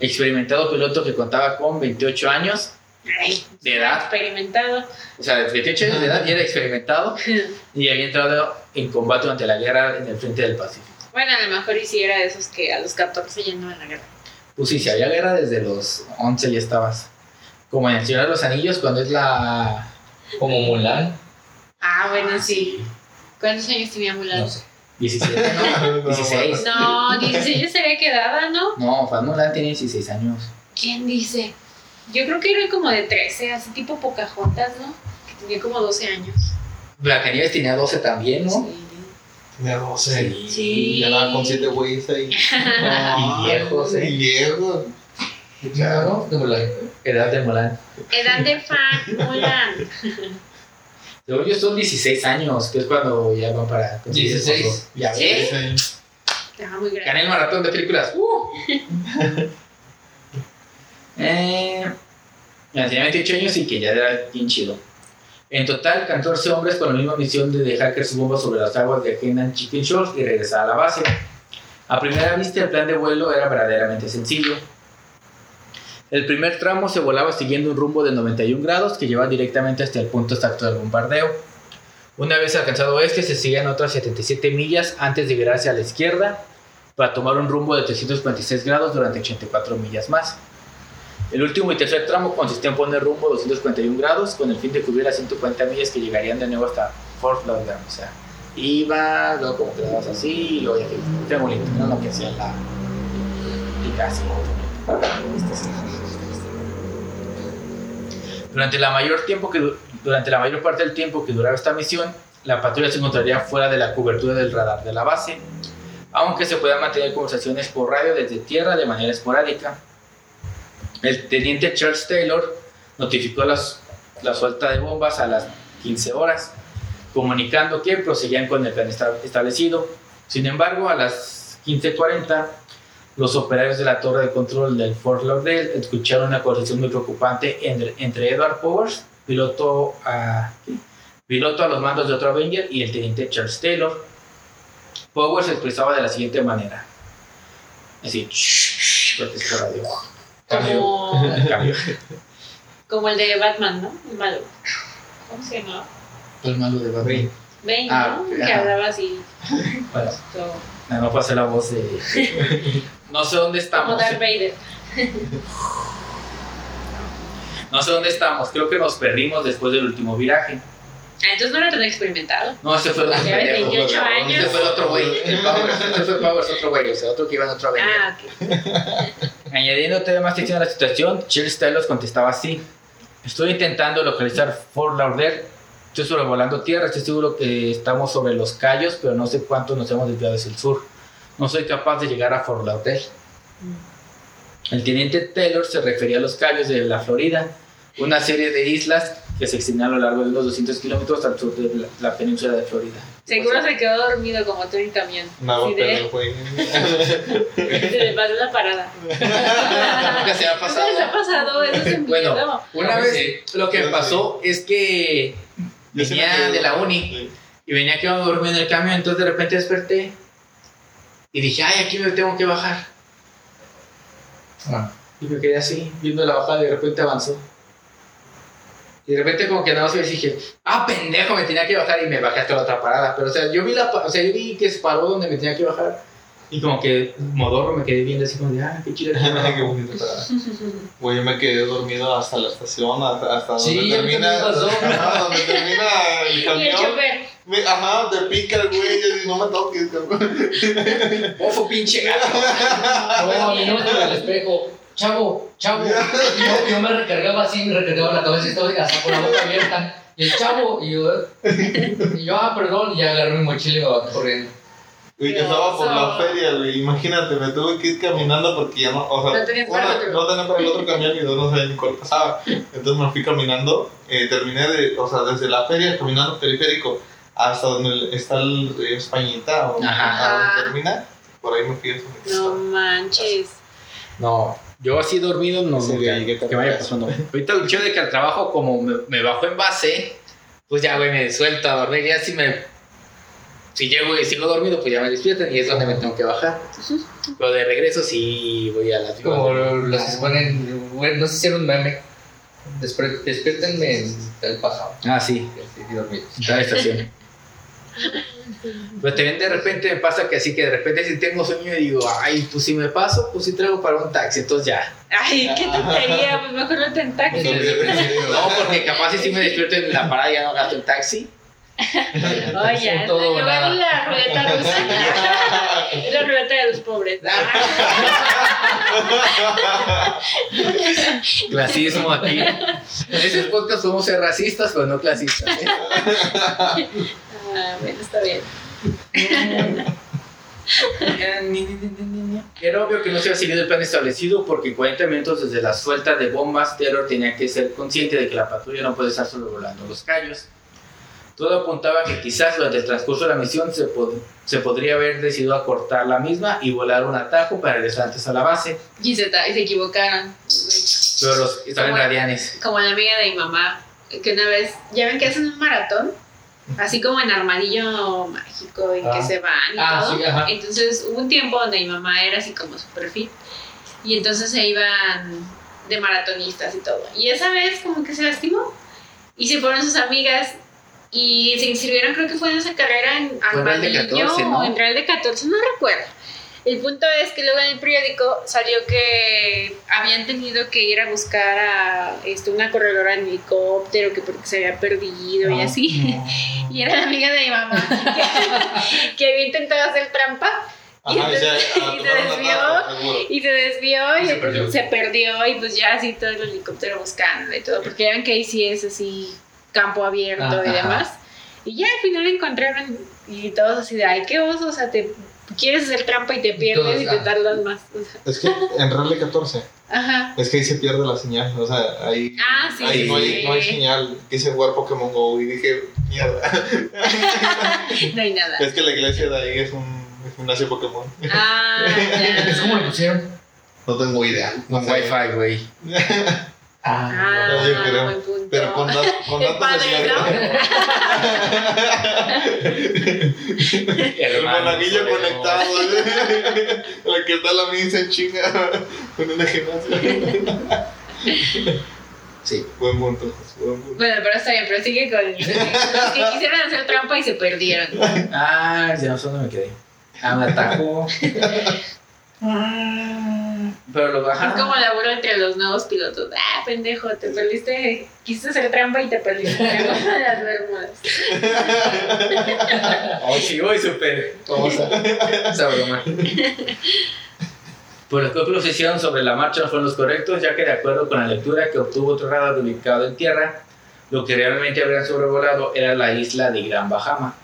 experimentado piloto que contaba con 28 años Ay, de edad, Experimentado. o sea, de 28 años de edad ya era experimentado y había entrado en combate durante la guerra en el frente del Pacífico. Bueno, a lo mejor hiciera de esos que a los 14 ya no en la guerra. Pues sí, si había guerra desde los 11 ya estabas. Como en el Señor de los Anillos, cuando es la... Como Mulan. Ah, bueno, sí. ¿Cuántos años tenía Mulan? No sé. 17, ¿no? 16. No, 16 ya se había quedada, ¿no? No, Fan Mulan tiene 16 años. ¿Quién dice? Yo creo que era como de 13, así tipo Pocahontas, ¿no? Que tenía como 12 años. Blancanieves tenía 12 también, ¿no? Sí. Tenía 12. Sí. Y andaba con 7 güeyes ahí. Y viejos, ¿eh? Y viejos. Claro, de Mulan. Edad de Mulan. Edad de fan, Mulan. Según yo son 16 años, que es cuando ya van para... conseguir 16. esposo. Ya ¿Sí? ves. Estaba muy grande. Gané el maratón de películas. ¡Uh! eh, ya tenía 28 años y que ya era. En total, 14 hombres con la misma misión de dejar caer sus bombas sobre las aguas de Henan Chicken Shores y regresar a la base. A primera vista, el plan de vuelo era verdaderamente sencillo. El primer tramo se volaba siguiendo un rumbo de 91 grados que lleva directamente hasta el punto exacto del bombardeo. Una vez alcanzado este, se seguían otras 77 millas antes de virarse a la izquierda para tomar un rumbo de 346 grados durante 84 millas más. El último y tercer tramo consistía en poner rumbo a 241 grados con el fin de cubrir las 140 millas que llegarían de nuevo hasta Fort Lauderdale. O sea, iba, luego como dabas así, y luego ya que triangulito, era lo que hacía la y casi. Este sí. Durante la, mayor tiempo que, du- durante la mayor parte del tiempo que duraba esta misión, la patrulla se encontraría fuera de la cobertura del radar de la base, aunque se puedan mantener conversaciones por radio desde tierra de manera esporádica. El teniente Charles Taylor notificó las, la suelta de bombas a las 15 horas, comunicando que proseguían con el plan esta- establecido. Sin embargo, a las 15.40, los operarios de la torre de control del Fort Lauderdale escucharon una conversación muy preocupante entre, Edward Powers, piloto a, piloto a los mandos de otro Avenger, y el teniente Charles Taylor. Powers expresaba de la siguiente manera. Así, por radio. Como, Cambio. como el de Batman, ¿no? El malo. ¿Cómo se llama? El malo de Babel. Bane, Ah, ¿no? Que ajá. hablaba así. Bueno, todo. no, no pasé la voz de. No sé dónde Como estamos. Darth Vader. No sé dónde estamos. Creo que nos perdimos después del último viraje. Entonces no era tan experimentado. No, ese fue el otro Ya ves, pendejo. 28 Ese años. fue el otro güey. El Powers. Ese fue Powers, otro güey. O sea, otro que iba en otro Avenger. Ah, ok. Añadiendo todavía más tensión a la situación, Charles Taylor contestaba así: Estoy intentando localizar Fort Lauderdale. Estoy sobrevolando tierra. Estoy seguro que estamos sobre los Cayos, pero no sé cuánto nos hemos desviado hacia el sur. No soy capaz de llegar a Fort Lauderdale. El teniente Taylor se refería a los Cayos de la Florida, una serie de islas que se extienden a lo largo de unos 200 kilómetros al sur de la, la península de Florida. Seguro se quedó dormido como tú en el camión. No, Sí, pero de- güey. Se le pasó la parada. Nunca se ha ¿Nunca les ha pasado? Eso es un Bueno, miedo. Una vez lo que Yo pasó es que Yo venía de la uni y venía que iba a dormir en el camión, entonces de repente desperté y dije, ay, aquí me tengo que bajar. Ah. Y me quedé así, viendo la bajada y de repente avanzó. Y de repente como que nada más dije, ah, pendejo, me tenía que bajar y me bajé hasta la otra parada. Pero o sea, yo vi, la, o sea, yo vi que se paró donde me tenía que bajar. Y como que modorro me quedé viendo así como de, ah, qué chido. Qué bonito para- Güey, yo me quedé dormido hasta la estación, hasta, hasta Sí, donde termina. Ajá, donde termina el camión. Me- Ajá, te pica el güey, y no me toques, cabrón. Ofo, pinche gato. No, no me toca el espejo. Chavo, chavo. Y yo, yo me recargaba así, me recargaba la cabeza y estaba hasta con la boca abierta. Y el chavo, y yo, y yo, ah, perdón, y ya agarré mi mochila y me bajé corriendo. Güey, que estaba por la feria, güey. Imagínate, me tuve que ir caminando porque ya no. O sea, No tenías una, para no tenía para el otro camión y dos no sabía ni cuál pasaba. Entonces me fui caminando. eh, terminé de. O sea, desde la feria, caminando periférico hasta donde está el río Españita. O, donde termina. Por ahí me fui. a No manches. No, yo así dormido no, Sí, que, ¿qué que vaya pasando. Ahorita lo chido de que al trabajo, como me, me bajo en base, pues ya, güey, me suelto a dormir. Ya si me. Si llego y sigo dormido, pues ya me despiertan y es donde me tengo que bajar. Pero de regreso sí voy a la Como los que se ponen, bueno, no sé si era un meme. Desper- Despiértenme en el pasado. Ah, sí, Así, dormidos. en cada estación. Pero también de repente me pasa que así que de repente si tengo sueño y digo, ay, pues si me paso, pues sí traigo para un taxi, entonces ya. Ay, qué tontería. Pues mejor no te en taxi. No, porque capaz si sí me despierto en la parada y ya no gasto el taxi. Oye, Un todo o en nada. la ruleta rusa. La ruleta de los pobres. Clasismo aquí. En ese podcast ser racistas, pero no clasistas. ¿eh? Ah, está bien. Era obvio que no se había seguido el plan establecido porque en 40 minutos desde la suelta de bombas, Taylor tenía que ser consciente de que la patrulla no puede estar sobrevolando los callos. Todo apuntaba que quizás durante el transcurso de la misión se, pod- se podría haber decidido acortar la misma y volar un atajo para regresar antes a la base, Y se, se equivocaron. pero los estaban radianes. Como la amiga de mi mamá, que una vez, ya ven que hacen un maratón, así como en Armadillo Mágico, y que Ah. se van y Ah, todo. sí. Entonces hubo un tiempo donde mi mamá era así como super fit, y entonces se iban de maratonistas y todo. Y esa vez como que se lastimó, y se fueron sus amigas. Y se inscribieron, creo que fue en esa carrera en en Armadillo 14, ¿no? o en el de 14, no recuerdo. El punto es que luego en el periódico salió que habían tenido que ir a buscar a este, una corredora en helicóptero que porque se había perdido y Ah, así. Y era la amiga de mi mamá que, que había intentado hacer trampa Ajá, y se, y ah, se desvió. Y se desvió y Se perdió. se perdió y pues ya así todo el helicóptero buscando y todo, porque ya ven que ahí sí es así campo abierto Ah, y ajá. demás. Y ya al final encontraron y todos así de, ay, qué oso, o sea, te quieres hacer trampa y te pierdes y te ah. tardas más. O sea, Es que en Rally 14, ajá. es que ahí se pierde la señal. O sea, ahí, Ah, sí, ahí no, hay, sí. no hay señal. Quise jugar Pokémon Go y dije, mierda. No hay nada. es que la iglesia de ahí es un gimnasio Pokémon. Ah, ya. ¿Cómo lo pusieron? No tengo idea. No Con wifi, güey. Ah, Ah, No, creo. buen punto. Pero con, con datos padre, de ¿no? El monaguillo conectado. la que está la misa en chinga con una gimnasia. Sí, buen punto. Buen punto. Bueno, pero está bien, pero sigue con los que quisieron hacer trampa y se perdieron. Ah, ya no sé dónde me quedé. Ah, me atacó. Ah, Pero lo Es bajaron. como la burla entre los nuevos pilotos. Ah, pendejo, te perdiste. Quisiste hacer trampa y te perdiste. de las Bermudas. Oh, sí, voy súper. ¿Cómo? Esa broma. Pues los cálculos se hicieron sobre la marcha no fueron los correctos, ya que de acuerdo con la lectura que obtuvo otro radar ubicado en tierra, lo que realmente habrían sobrevolado era la isla de Gran Bahama.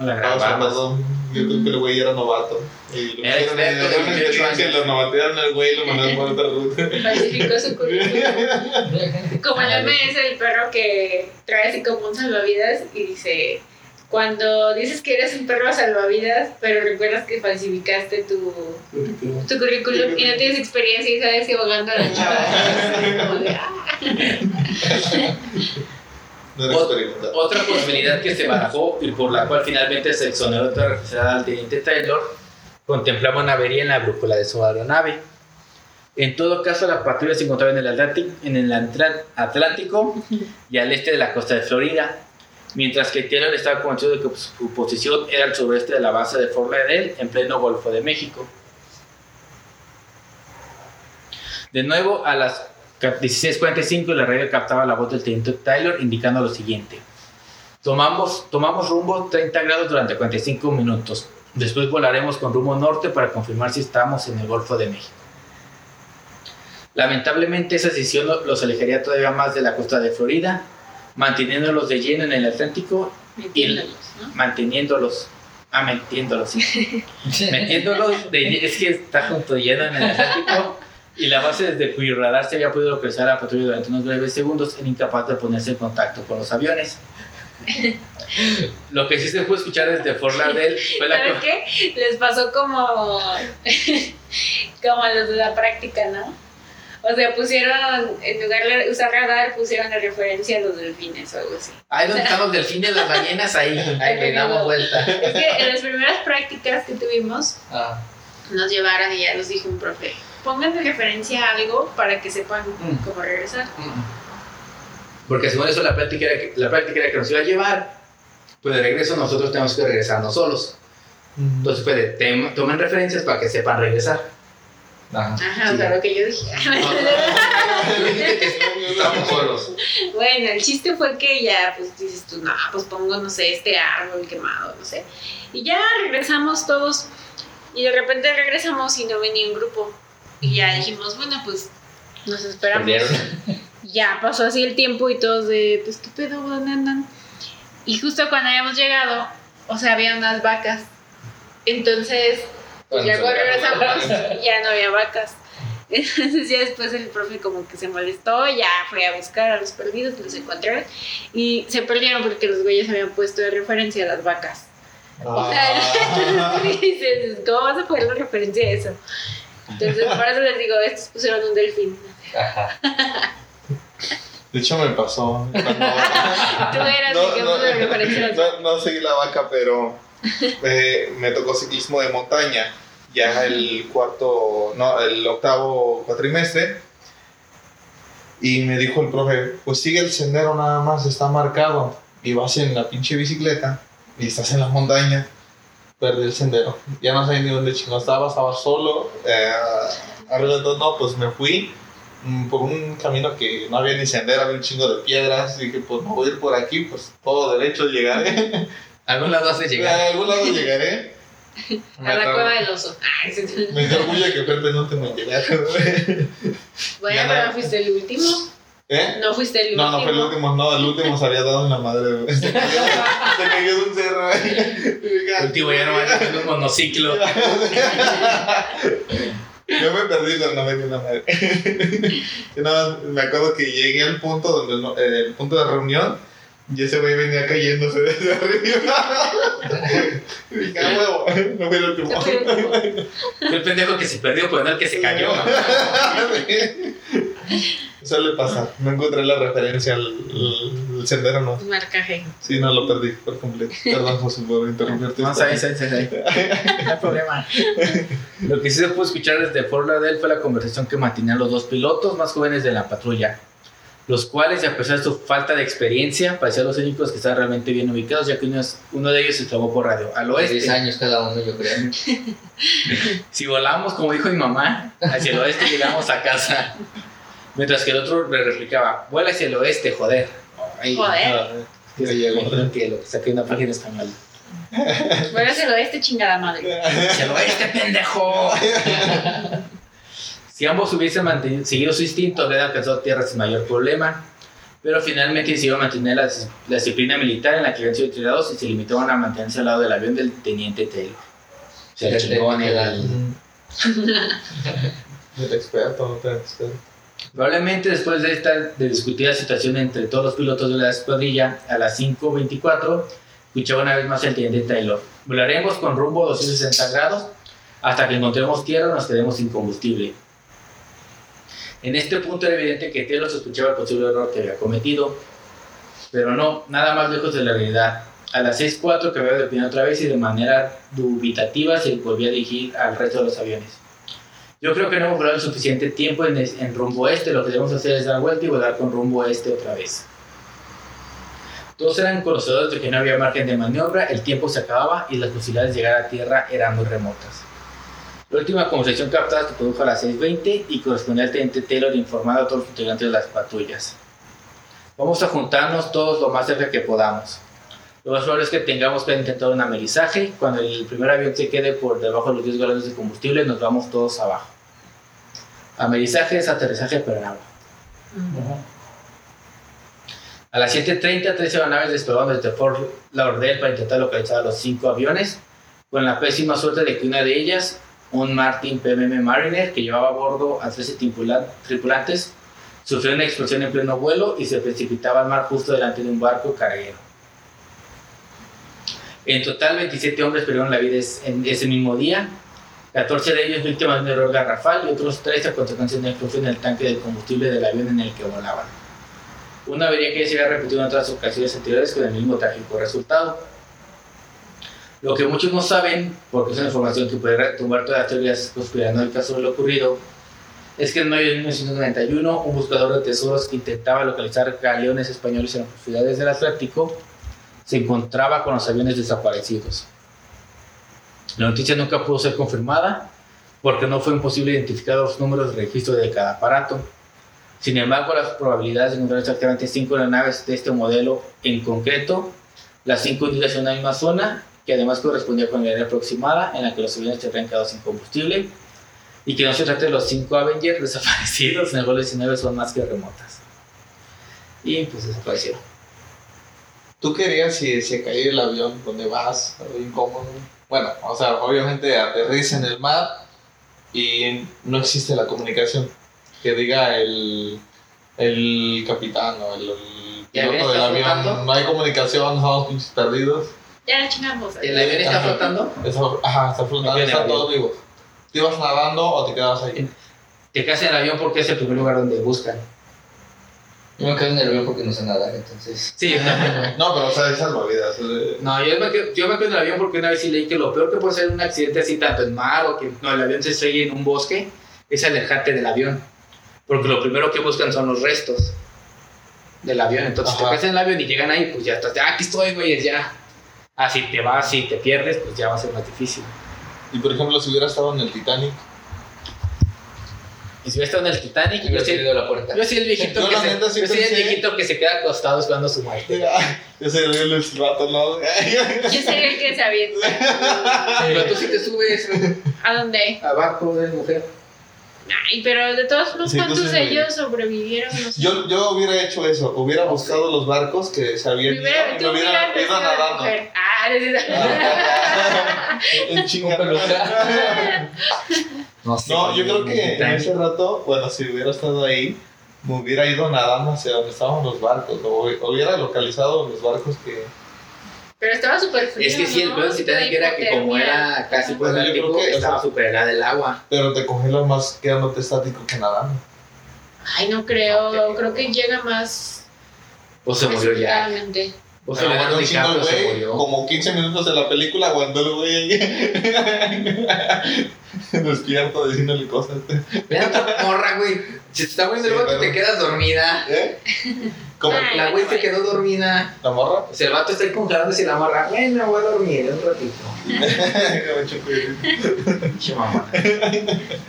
O la Ah. Yo creo que el güey era novato. Y lo Era experto de en- 28 que años. lo novatearon al güey y lo mandaron por otra ruta. Falsificó su currículum. Como el meme es el perro que trae así como un salvavidas y dice. Cuando dices que eres un perro salvavidas, pero recuerdas que falsificaste tu, tu currículum y no tienes experiencia y sabes que ahogando a la chava. No era. Otra posibilidad que se barajó y por la cual finalmente se exoneró al teniente Taylor contemplaba una avería en la brújula de su aeronave. En todo caso, la patrulla se encontraba en el, Atlántico, en el Atl- Atlántico y al este de la costa de Florida, mientras que Taylor estaba convencido de que su posición era al sureste de la base de Fort Lauderdale, en pleno Golfo de México. De nuevo, a las 16.45 la radio captaba la voz del teniente Taylor indicando lo siguiente. Tomamos, tomamos rumbo 30 grados durante 45 minutos. Después volaremos con rumbo norte para confirmar si estamos en el Golfo de México. Lamentablemente esa decisión lo- los alejaría todavía más de la costa de Florida, manteniéndolos de lleno en el Atlántico, Metiéndolos, ¿no? manteniéndolos, ah, metiéndolos, sí, metiéndolos de, es que está junto lleno en el Atlántico y la base desde cuyo radar se había podido localizar a la patrulla durante unos breves segundos era incapaz de ponerse en contacto con los aviones. Lo que sí se pudo escuchar desde Fort Lauderdale fue la ¿Sabes qué? Les pasó como, como a los de la práctica, ¿no? O sea, pusieron, en lugar de usar radar, pusieron de referencia a los delfines o algo así. Ahí donde están los delfines, las ballenas, ahí, ahí le damos vuelta. Es que en las primeras prácticas que tuvimos, Ah, nos llevaron y ya nos dijo un profe, pongan de referencia algo para que sepan Mm. cómo regresar. Porque según eso la práctica era que, la práctica era que nos iba a llevar, pues de regreso nosotros tenemos que regresarnos solos. Entonces, pues, de- tem- tomen referencias para que sepan regresar. ajá. Ajá, Sí. o sea, lo que yo dije. Estamos solos. Bueno, el chiste fue que ya, pues dices tú, no, pues pongo, no sé, este árbol quemado, no sé. Y ya regresamos todos. Y de repente regresamos y no venía un grupo. Y ya dijimos, bueno, pues nos esperamos. Perdieron. Ya pasó así el tiempo y todos de, pues qué pedo, ¿dónde andan? Y justo cuando habíamos llegado, o sea, había unas vacas. Entonces, pues ya cuando regresamos, ya no había vacas. Entonces ya después el profe como que se molestó, ya fue a buscar a los perdidos, los encontraron y se perdieron porque los güeyes habían puesto de referencia a las vacas. O sea, Ah. entonces dices, ¿cómo vas a poner la referencia a eso? Entonces, por eso les digo, estos pusieron un delfín. Ajá. De hecho, me pasó. Cuando... Tú eras el que referencia a las no, no seguí la vaca, pero eh, me tocó ciclismo de montaña. Ya el cuarto, no, el octavo cuatrimestre. Y me dijo el profe, pues sigue el sendero nada más, está marcado. Y vas en la pinche bicicleta y estás en la montaña. Perdí el sendero. Ya no sabía ni dónde chingo estaba, estaba solo. Eh, alrededor, no, pues me fui mm, por un camino que no había ni sendero, había un chingo de piedras. Y dije, pues no voy a ir por aquí, pues todo derecho llegaré. A algún lado hace A llegar. algún lado llegaré. Me A la cueva del oso. Ay, sí. Me dio orgullo que Pepe no te mantenga. Bueno, Ya pero fuiste el último. ¿Eh? No fuiste el No, último. no fue el último, no, el último se había dado en la madre, güey. Se cayó, se cayó de un cerro, güey. El último ya no va a un monociclo. Yo me perdí, pero no me di una madre. Yo nada más me acuerdo que llegué al punto donde no- eh, el punto de reunión y ese güey venía cayéndose desde arriba. Y dije, "Ah, huevo, no fue el último. No fue el último. Fue el pendejo que se perdió, pero no el que se cayó. Suele pasar. No encontré la referencia al, al- al sendero, no. Marcaje. Sí, no lo perdí por completo. Perdón, José, por interrumpirte. No, ahí, ahí, ahí, ahí. No hay problema. Lo que sí se pudo escuchar desde Fort Lauderdale fue la conversación que mantenían los dos pilotos más jóvenes de la patrulla, los cuales, a pesar de su falta de experiencia, parecían los únicos que estaban realmente bien ubicados, ya que uno, uno de ellos se clavó por radio al 10 oeste. años cada uno, yo creo. Si volamos, como dijo mi mamá, hacia el oeste llegamos a casa. Mientras que el otro le replicaba, vuela hacia el oeste, joder. Ay, Joder. que se llegó, que lo saqué una página española. Bueno, se lo de este chingada madre. ¡Hacia el oeste, pendejo! Si ambos hubiesen mantenido- seguido su instinto, habrían alcanzado tierra sin mayor problema. Pero finalmente decidieron mantener la, la disciplina militar en la que habían sido entrenados y se limitaron a mantenerse al lado del avión del teniente Taylor. O sea, el El el- El experto, no experto. Probablemente después de esta de discutir la situación entre todos los pilotos de la escuadrilla, a las 5.24, escuchaba una vez más el teniente Taylor. Volaremos con rumbo a 260 grados hasta que encontremos tierra nos quedemos sin combustible. En este punto era evidente que Taylor sospechaba el posible error que había cometido, pero no, nada más lejos de la realidad. A las 6.04 cambiaba de opinión otra vez y de manera dubitativa se volvía a dirigir al resto de los aviones. Yo creo que no hemos volado el suficiente tiempo en, rumbo este. Lo que debemos hacer es dar vuelta y volar con rumbo este otra vez. Todos eran conocedores de que no había margen de maniobra, el tiempo se acababa y las posibilidades de llegar a tierra eran muy remotas. La última conversación captada se produjo a las 6.20 y correspondía al teniente Taylor informando a todos los integrantes de las patrullas. Vamos a juntarnos todos lo más cerca que podamos. Lo más probable es que tengamos que intentar un amelizaje. Cuando el primer avión se quede por debajo de los 10 galones de combustible, nos vamos todos abajo. Amerizaje es aterrizaje pero en agua. A las 7.30, 13 aeronaves desplegaron desde Fort Lauderdale para intentar localizar a los cinco aviones, con la pésima suerte de que una de ellas, un Martin PMM Mariner que llevaba a bordo a 13 tripula- tripulantes, sufrió una explosión en pleno vuelo y se precipitaba al mar justo delante de un barco carguero. En total, 27 hombres perdieron la vida ese mismo día, 14 de ellos víctimas de un error garrafal y otros 13 a consecuencia de explosión en el tanque de combustible del avión en el que volaban. Una avería que se había repetido en otras ocasiones anteriores con el mismo trágico resultado. Lo que muchos no saben, porque es una información que puede retumbar todas las teorías conspiranoicas sobre lo ocurrido, es que en mayo de 1991 un buscador de tesoros que intentaba localizar galeones españoles en las profundidades del Atlántico se encontraba con los aviones desaparecidos. La noticia nunca pudo ser confirmada porque no fue imposible identificar los números de registro de cada aparato. Sin embargo, las probabilidades de encontrar exactamente cinco aeronaves de este modelo en concreto, las cinco unidas en una misma zona, que además correspondía con la área aproximada en la que los aviones se habrían quedado sin combustible, y que no se trate de los cinco Avengers desaparecidos en el vuelo 19 son más que remotas. Y pues desaparecieron. ¿Tú querías si se cae el avión donde vas? Algo incómodo. Bueno, o sea, obviamente aterriza en el mar y no existe la comunicación. Que diga el, el capitán o el, el ¿Y el avión piloto del está avión. flotando? No hay comunicación, estamos pinches perdidos. Ya la chingamos. ¿El avión está Ajá. flotando? Eso, ajá, está flotando, están todos vivos. ¿Te ibas nadando o te quedabas ahí? Te quedas en el avión porque es el primer lugar donde buscan. Yo me quedo en el avión porque no sé nadar, entonces. Sí. No, pero o sea, es salvavidas. No, yo me, quedo, yo me quedo en el avión porque una vez sí leí que lo peor que puede ser un accidente así, tanto en mar o que no, el avión se estrelle en un bosque, es alejarte del avión. Porque lo primero que buscan son los restos del avión. Entonces, si te Ajá. quedas en el avión y llegan ahí, pues ya estás, ah, aquí estoy, güey, ya. Ah, si te vas y te pierdes, pues ya va a ser más difícil. Y por ejemplo, si hubiera estado en el Titanic, Y si hubiera estado en el Titanic, yo soy, la puerta. yo soy el viejito, Yo que se, yo soy el viejito que se queda acostado esperando su muerte. Yo soy el rato, ¿no? Yo sería el que se avienta. Pero tú sí te subes ¿A dónde? abajo de mujer. Ay, pero de todos modos, Sí, tú ¿cuántos sí. de ellos sobrevivieron? No sé. Yo, yo hubiera hecho eso, hubiera buscado los barcos que se habían ido y me hubiera ido nadando. Ah, en. No, sé, No, yo creo que en ese rato, bueno, si hubiera estado ahí, me hubiera ido nadando hacia donde estaban los barcos, o hubiera localizado los barcos que... Pero estaba súper frío. Es que sí, el ¿no? peor del Titanic era que como era casi por Bueno, el yo creo Ártico, que, o estaba sea- súper helada el agua. Pero te congelas más quedándote estático que nadando. Ay, no creo. Creo que llega más. O se murió ya. O se Pero Leonardo aguantó un chingo el güey, murió. como 15 minutos de la película aguantó el güey ahí. Despierto diciéndole cosas. Vean otra morra, güey. Si te está muriendo el Sí, te quedas dormida. ¿Eh? ¿Cómo? Ay, La güey se quedó dormida. ¿La morra? O sea, el vato está ahí congelándose y la morra, bueno, voy a dormir un ratito.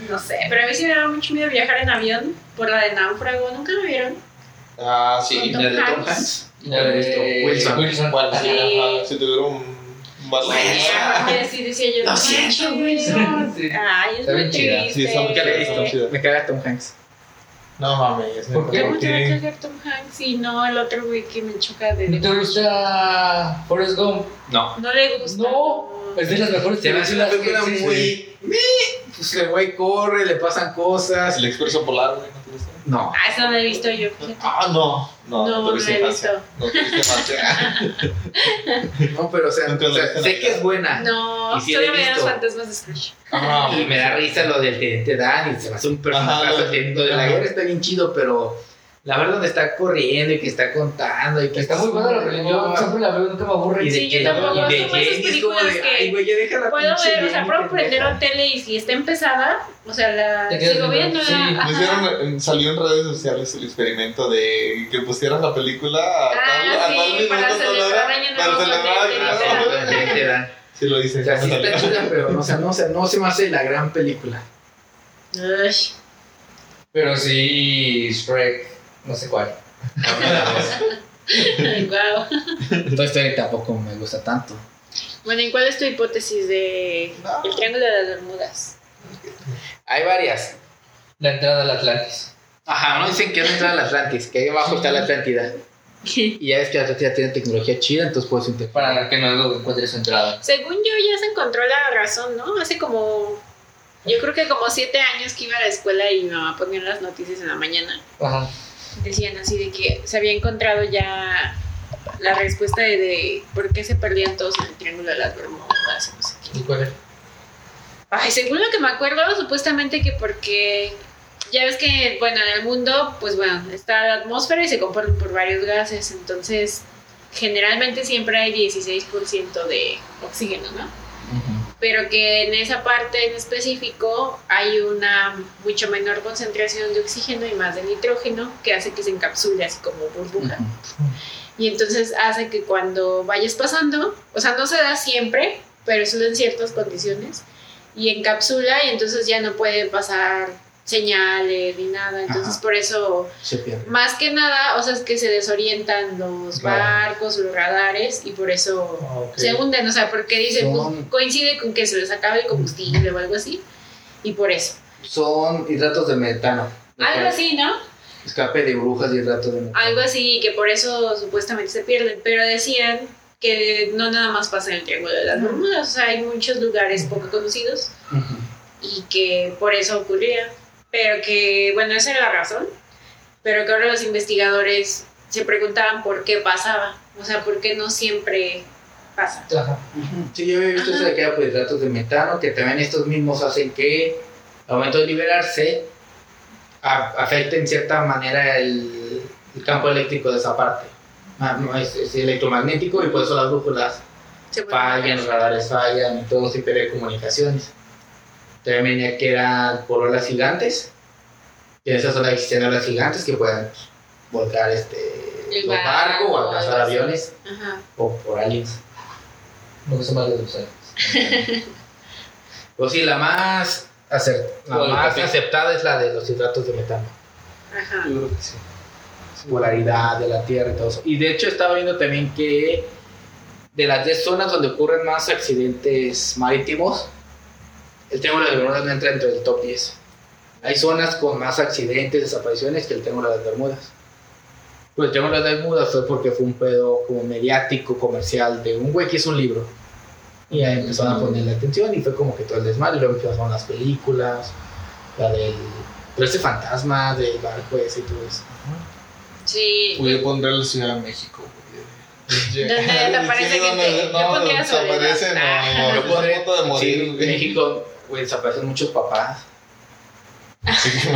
No sé. Pero a mí sí me daba mucho miedo viajar en avión por la de náufrago. ¿Nunca lo vieron? ah, sí. ¿La de Tom Hanks. Hanks? Eh, Wilson. Wilson. Sí. Ajá, si tuviera un, así decía yo. Lo "No siento, manches". Sí. Ay, es Está muy bien chida. triste. Sí, la. Me caga Tom Hanks. No mames. ¿Por qué? ¿Cómo te va a qué? cagar Tom Hanks y no el otro güey que me choca de ¿No te gusta Forrest Gump? No. No le gusta. No. Es de las mejores Se me hace una película que muy... Pues el güey corre, le pasan cosas. El expreso polar, güey, ¿no te gusta? No. Ah, esa no he visto yo. Ah, no. No, No, no la he visto. No. No, pero o sea, Nunca o sea, sé que es buena. No, la solo me dan los fantasmas de Scrooge. Ah, Y me da risa lo del te, Dan y se me hace un personaje. De la guerra está bien chido, pero la verdad donde está corriendo y que está contando y que Está muy buena la religión. Yo siempre la veo, nunca me aburre. Y de Sí, yo que- tampoco, y de son esas Jenny es como películas de, que ay, güey, ya deja la Puedo ver, o sea, puedo pendeja". prender la tele y si está empezada, o sea, la sigo viendo, sí. Lo hicieron, salió en redes sociales el experimento de que pusieras la película a Ah, tal, a sí, tal minuto, para tal celebrar para celebrar sí, lo hice. O sea, sí está chida, pero no, o sea, no, o sea, no se me hace la gran película. Pero sí, Shrek, no sé cuál. Toy Story tampoco me gusta tanto. Bueno, ¿y cuál es tu hipótesis de No. el Triángulo de las Bermudas? Hay varias. La entrada al Atlantis. Ajá, no dicen que no entra al Atlantis, que ahí abajo está la Atlántida. Y ya ves que la Atlántida tiene tecnología chida, entonces puedes interpretar. Para que no encuentre su entrada. Según yo ya se encontró la razón, ¿no? Hace como, yo creo que como siete años que iba a la escuela y mi mamá ponía las noticias en la mañana. Ajá. Decían así de que se había encontrado ya la respuesta de, de por qué se perdían todos en el Triángulo de las Bermudas no sé qué. ¿Y cuál es? Ay, según lo que me acuerdo, supuestamente que porque ya ves que, bueno, en el mundo, pues bueno, está la atmósfera y se compone por varios gases, entonces generalmente siempre hay 16% de oxígeno, ¿no? Pero que en esa parte en específico hay una mucho menor concentración de oxígeno y más de nitrógeno que hace que se encapsule así como burbuja. Y entonces hace que cuando vayas pasando, o sea, no se da siempre, pero solo en ciertas condiciones, y encapsula y entonces ya no puede pasar señales ni nada. Entonces Ajá. por eso, más que nada, o sea, es que se desorientan los Claro. barcos, los radares, y por eso Ah, se hunden, o sea, porque dicen, pues, coincide con que se les acaba el combustible o algo así, y por eso. Son hidratos de metano. Algo así, ¿no? Escape de brujas y hidratos de metano. Algo así, que por eso supuestamente se pierden, pero decían que no nada más pasa en el Triángulo de las Bermudas, o sea, hay muchos lugares poco conocidos y que por eso ocurría, pero que, bueno, esa era la razón, pero que ahora los investigadores se preguntaban por qué pasaba, o sea, por qué no siempre pasa. Ajá. Sí, yo había visto Ajá. eso de que era por hidratos de metano, que también estos mismos hacen que al momento de liberarse a- afecte en cierta manera el, el campo eléctrico de esa parte. No, es, es electromagnético y por eso las brújulas Se fallan, los radares fallan y todo siempre hay comunicaciones. También venía que eran por olas gigantes. Y en esa zona existen olas gigantes que pueden pues, volcar este, El los barcos o alcanzar aviones Ajá. o por aliens. Me gusta más de los años. Pues sí, la más la más aceptada es la de los hidratos de metano. Ajá. Yo creo que sí. polaridad de la Tierra y todo eso. Y de hecho estaba viendo también que de las 10 zonas donde ocurren más accidentes marítimos, el Triángulo de Bermudas no entra dentro del top 10. Hay zonas con más accidentes, desapariciones que el Triángulo de las Bermudas. Pues el Triángulo de las Bermudas fue porque fue un pedo como mediático, comercial, de un güey que hizo un libro. Y ahí empezaron a ponerle atención y fue como que todo el desmadre. Luego empezaron las películas, la del... Pero ese fantasma del barco ese y todo eso. Sí. Voy a poner la Ciudad de México. güey. Donde desaparece Sí, donde- gente. Yo No, pondría Soledad. desaparece, no, Ah. no, Yo no, pondré- punto de morir. Sí, en güey. México, güey, desaparecen muchos papás. Que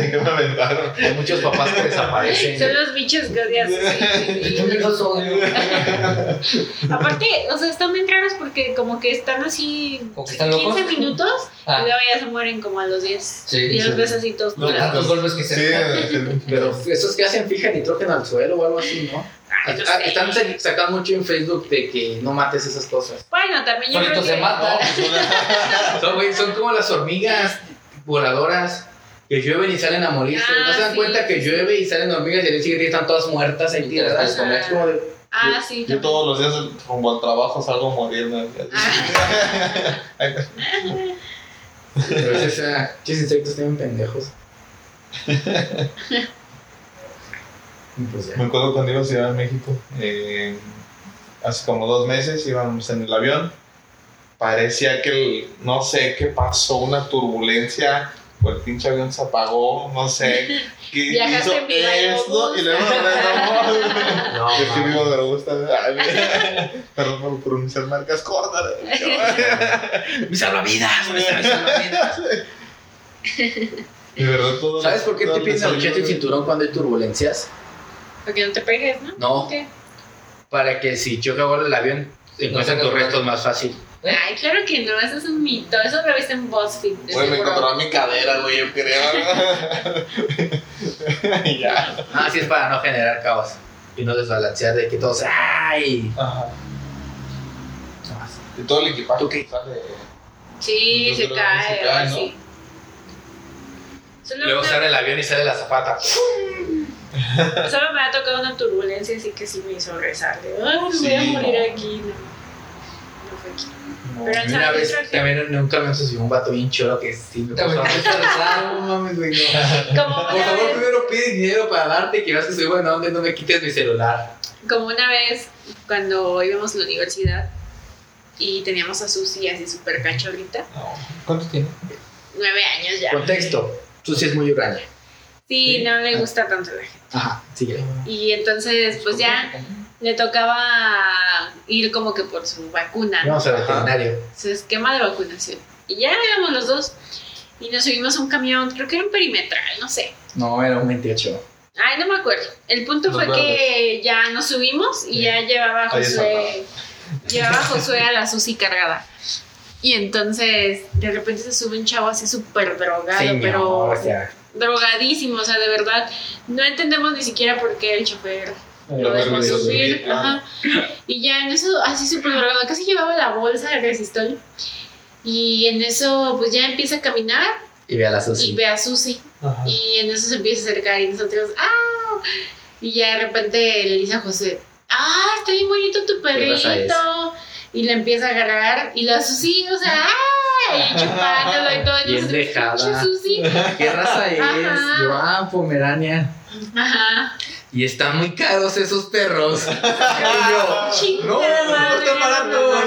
me, que me aventaron. Hay muchos papás que desaparecen. Son los bichos que odias. sí, sí, sí. Yo los odio. Aparte, o sea, están bien raros porque como que están así que están 15 locos. minutos Ah. y luego ya se mueren como a los 10. Sí, y los sí. ves así todos Los tirados. tantos golpes que se sí. Pero esos que hacen fijan nitrógeno al suelo o algo así, ¿no? Ay, no Ah. Están sa- sacando mucho en Facebook de que no mates esas cosas. Bueno, también yo creo que... se mata. Son, güey, son como las hormigas voladoras que llueven y salen a morirse. Ah, ¿No se dan sí, cuenta que sí, llueve y salen hormigas y al día siguiente están todas muertas ahí tiradas? Ah, sí. Yo también. todos los días rumbo al trabajo salgo a morirme. Pero es esa, chis insectos tienen pendejos. Pues ya. Me acuerdo cuando iba a Ciudad de México, eh, hace como dos meses íbamos en el avión. Parecía que, el- no sé qué pasó, una turbulencia, o el pinche avión se apagó, no sé. ¿Qué Viajaste hizo en esto? Y luego retomó. No, Es que vivo me gusta. Perdón por pronunciar marcas cortas. De verdad, todo. ¿Sabes por qué te salió, alucharte el cinturón cuando hay turbulencias? Porque no te pegues, ¿no? No, ¿Qué? para que si choca vuelo el avión, encuentren tus restos más fácil. Ay, claro que no, eso es un mito. Eso lo viste en BuzzFeed. de Güey, me encontró mi cadera, güey, yo creo. y ya. Ah, sí es para no generar caos y no desbalancear de que todos, ¡ay! Ajá. Y todo el equipaje ¿Tú qué? sale. Sí, se cae, se cae, ¿no? Solo, Luego una- sale el avión y sale la zapata. solo me ha tocado una turbulencia, así que sí me hizo rezar. de, Ay, me voy a Sí, morir no. aquí. No, no fue aquí. Pero una vez Traje- también en un camión se subió un vato bien choro que sí me puso a rezar. No mames, güey, no. Como Por favor, vez, primero pide dinero para darte, que veas que soy buena y no me quites mi celular. como una vez cuando íbamos a la universidad y teníamos a Susi así súper cachorrita, No. ¿Cuánto tiene? nueve años ya. Contexto, sí es muy huraña. Sí, Sí. no le gusta tanto la gente. Ajá, sigue. Y entonces, pues ya le tocaba ir como que por su vacuna, ¿no? Al veterinario. su esquema de vacunación. Y ya éramos los dos. Y nos subimos a un camión, creo que era un perimetral, no sé. No, era un 28. Ay, no me acuerdo. El punto Los fue que ya nos subimos y Sí. ya llevaba a Josué. Llevaba a Josué a la Susi cargada. Y entonces, de repente se sube un chavo así súper drogado, Sí, pero amor, o sea, drogadísimo, o sea, de verdad. No entendemos ni siquiera por qué el chofer lo Lo dejó subir. subir, Ajá. Y ya en eso, así súper drogado, casi llevaba la bolsa de resistol. Y en eso, pues ya empieza a caminar y ve a la y Susi. ve a Susi. Ajá. Y en eso se empieza a acercar y nosotros, ¡ah! Y ya de repente le dice a José, ¡ah! Está bien bonito tu raza es? perrito. Y le empieza a agarrar y la Susi, o sea, ¡ah! Y chupándolo y todo. Y Bien dejada. "Pinche Susi. ¿Qué raza es? Ajá. Yo, ah, Pomerania. Ajá. Y están muy caros esos perros. Y yo, no, no están baratos.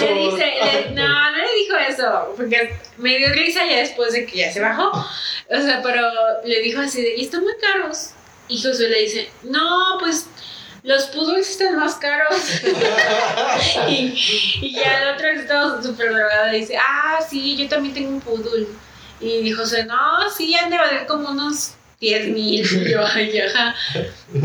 Le dice, le- no, no le dijo eso, porque me dio risa ya después de que ya se bajó. O sea, pero le dijo así de, y están muy caros. Y Josué le dice, no, pues los poodles están más caros. y, y ya el otro estaba súper drogado y dice, ah, sí, yo también tengo un poodle. Y José, no, sí, han de valer como unos 10 mil. Y yo, ay, ajá.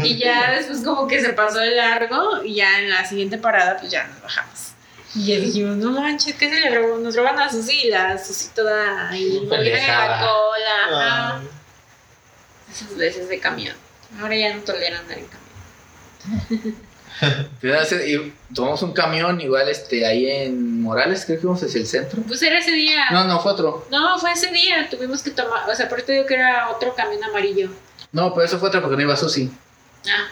Y ya después como que se pasó de largo y ya en la siguiente parada pues ya nos bajamos. Y ya dijimos, no manches, ¿qué se le robó? Nos roban a Susi y la Susi toda ahí, la cola. ajá. Ay. Esas veces de camión. Ahora ya no toleran andar en camión. Y tomamos un camión igual este ahí en Morales, creo que íbamos hacia el centro. Pues era ese día. No, no, fue otro. No, fue ese día. Tuvimos que tomar. O sea, por eso te digo que era otro camión amarillo. No, pero eso fue otro porque no iba Susi. Ah,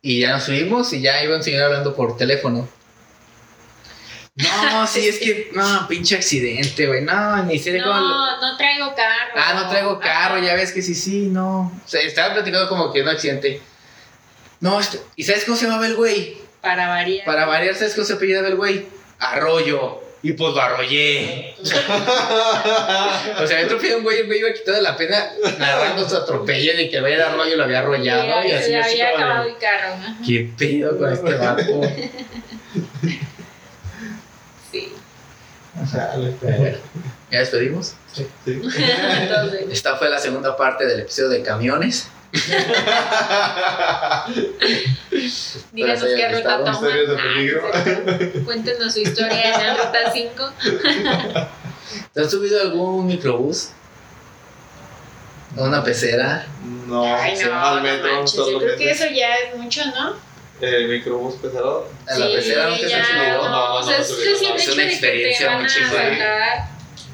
Y ya nos subimos y ya iba un señor hablando por teléfono. No, sí, es que, no, pinche accidente, güey. No, ni sé cómo. no, no traigo carro. Ah, no traigo carro, Ajá. ya ves que sí, sí, no. O sea, estaba platicando como que un accidente. No, este- ¿y sabes cómo se llamaba el güey? Para variar. Para variar, ¿sabes cómo se apellidaba el güey? Arroyo. Y pues lo arrollé. o sea, me atropelló un güey, el güey iba quitado de la pena narrando su atropello de que el güey era arroyo lo había arrollado. Y Y se así, le así había de, acabado el carro. ajá. ¿Qué pedo con este vato? Sí. Bueno, ¿ya despedimos? Sí. Entonces, Esta fue la segunda parte del episodio de camiones. Díganos qué que ruta toman. De Ah, peligro. Cuéntenos su historia en la ruta 5. ¿Te has subido a algún microbús? ¿A una pecera? No, Ay, sí, no, al no metro manches. Yo creo que eso ya es mucho, ¿no? El microbús pesado. ¿A la sí, pecera nunca se subido? No, No, o sea, no, es no, no, es una experiencia muy chingona.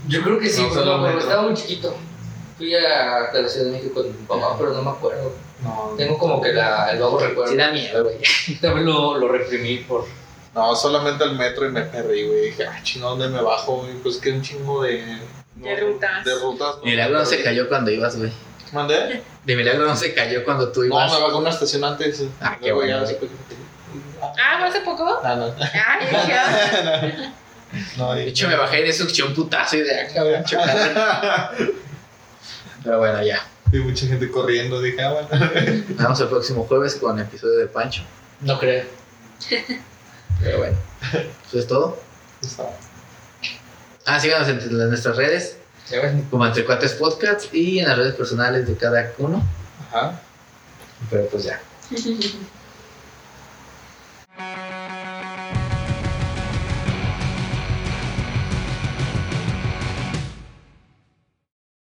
Yo creo que sí, No, pero no, estaba muy chiquito. Fui a, la Ciudad de México con mi papá, pero no me acuerdo. No, Tengo como que la, el vago recuerdo. Sí da miedo, güey. También lo, lo reprimí por... no, solamente el metro y me perdí, güey. Dije, ah, chingón, ¿dónde me bajo? güey? Pues que un chingo de. De rutas. De rutas. Milagro no se cayó cuando ibas, güey. ¿Mandé? De milagro no se cayó cuando tú No, ibas. me bajé una estación antes. Ah, qué bueno, ya Ah, ¿fue hace poco? Ah, no. Ay, ya. No, De hecho, me bajé de succión putazo y de acá. Pero bueno, ya. Vi mucha gente corriendo. Dije, ah, bueno. Nos vemos el próximo jueves con el episodio de Pancho. No creo. Pero bueno, eso es todo. Ah, síganos en en nuestras redes, como Entre Cuates Podcast y en las redes personales de cada uno. Ajá. Pero pues ya.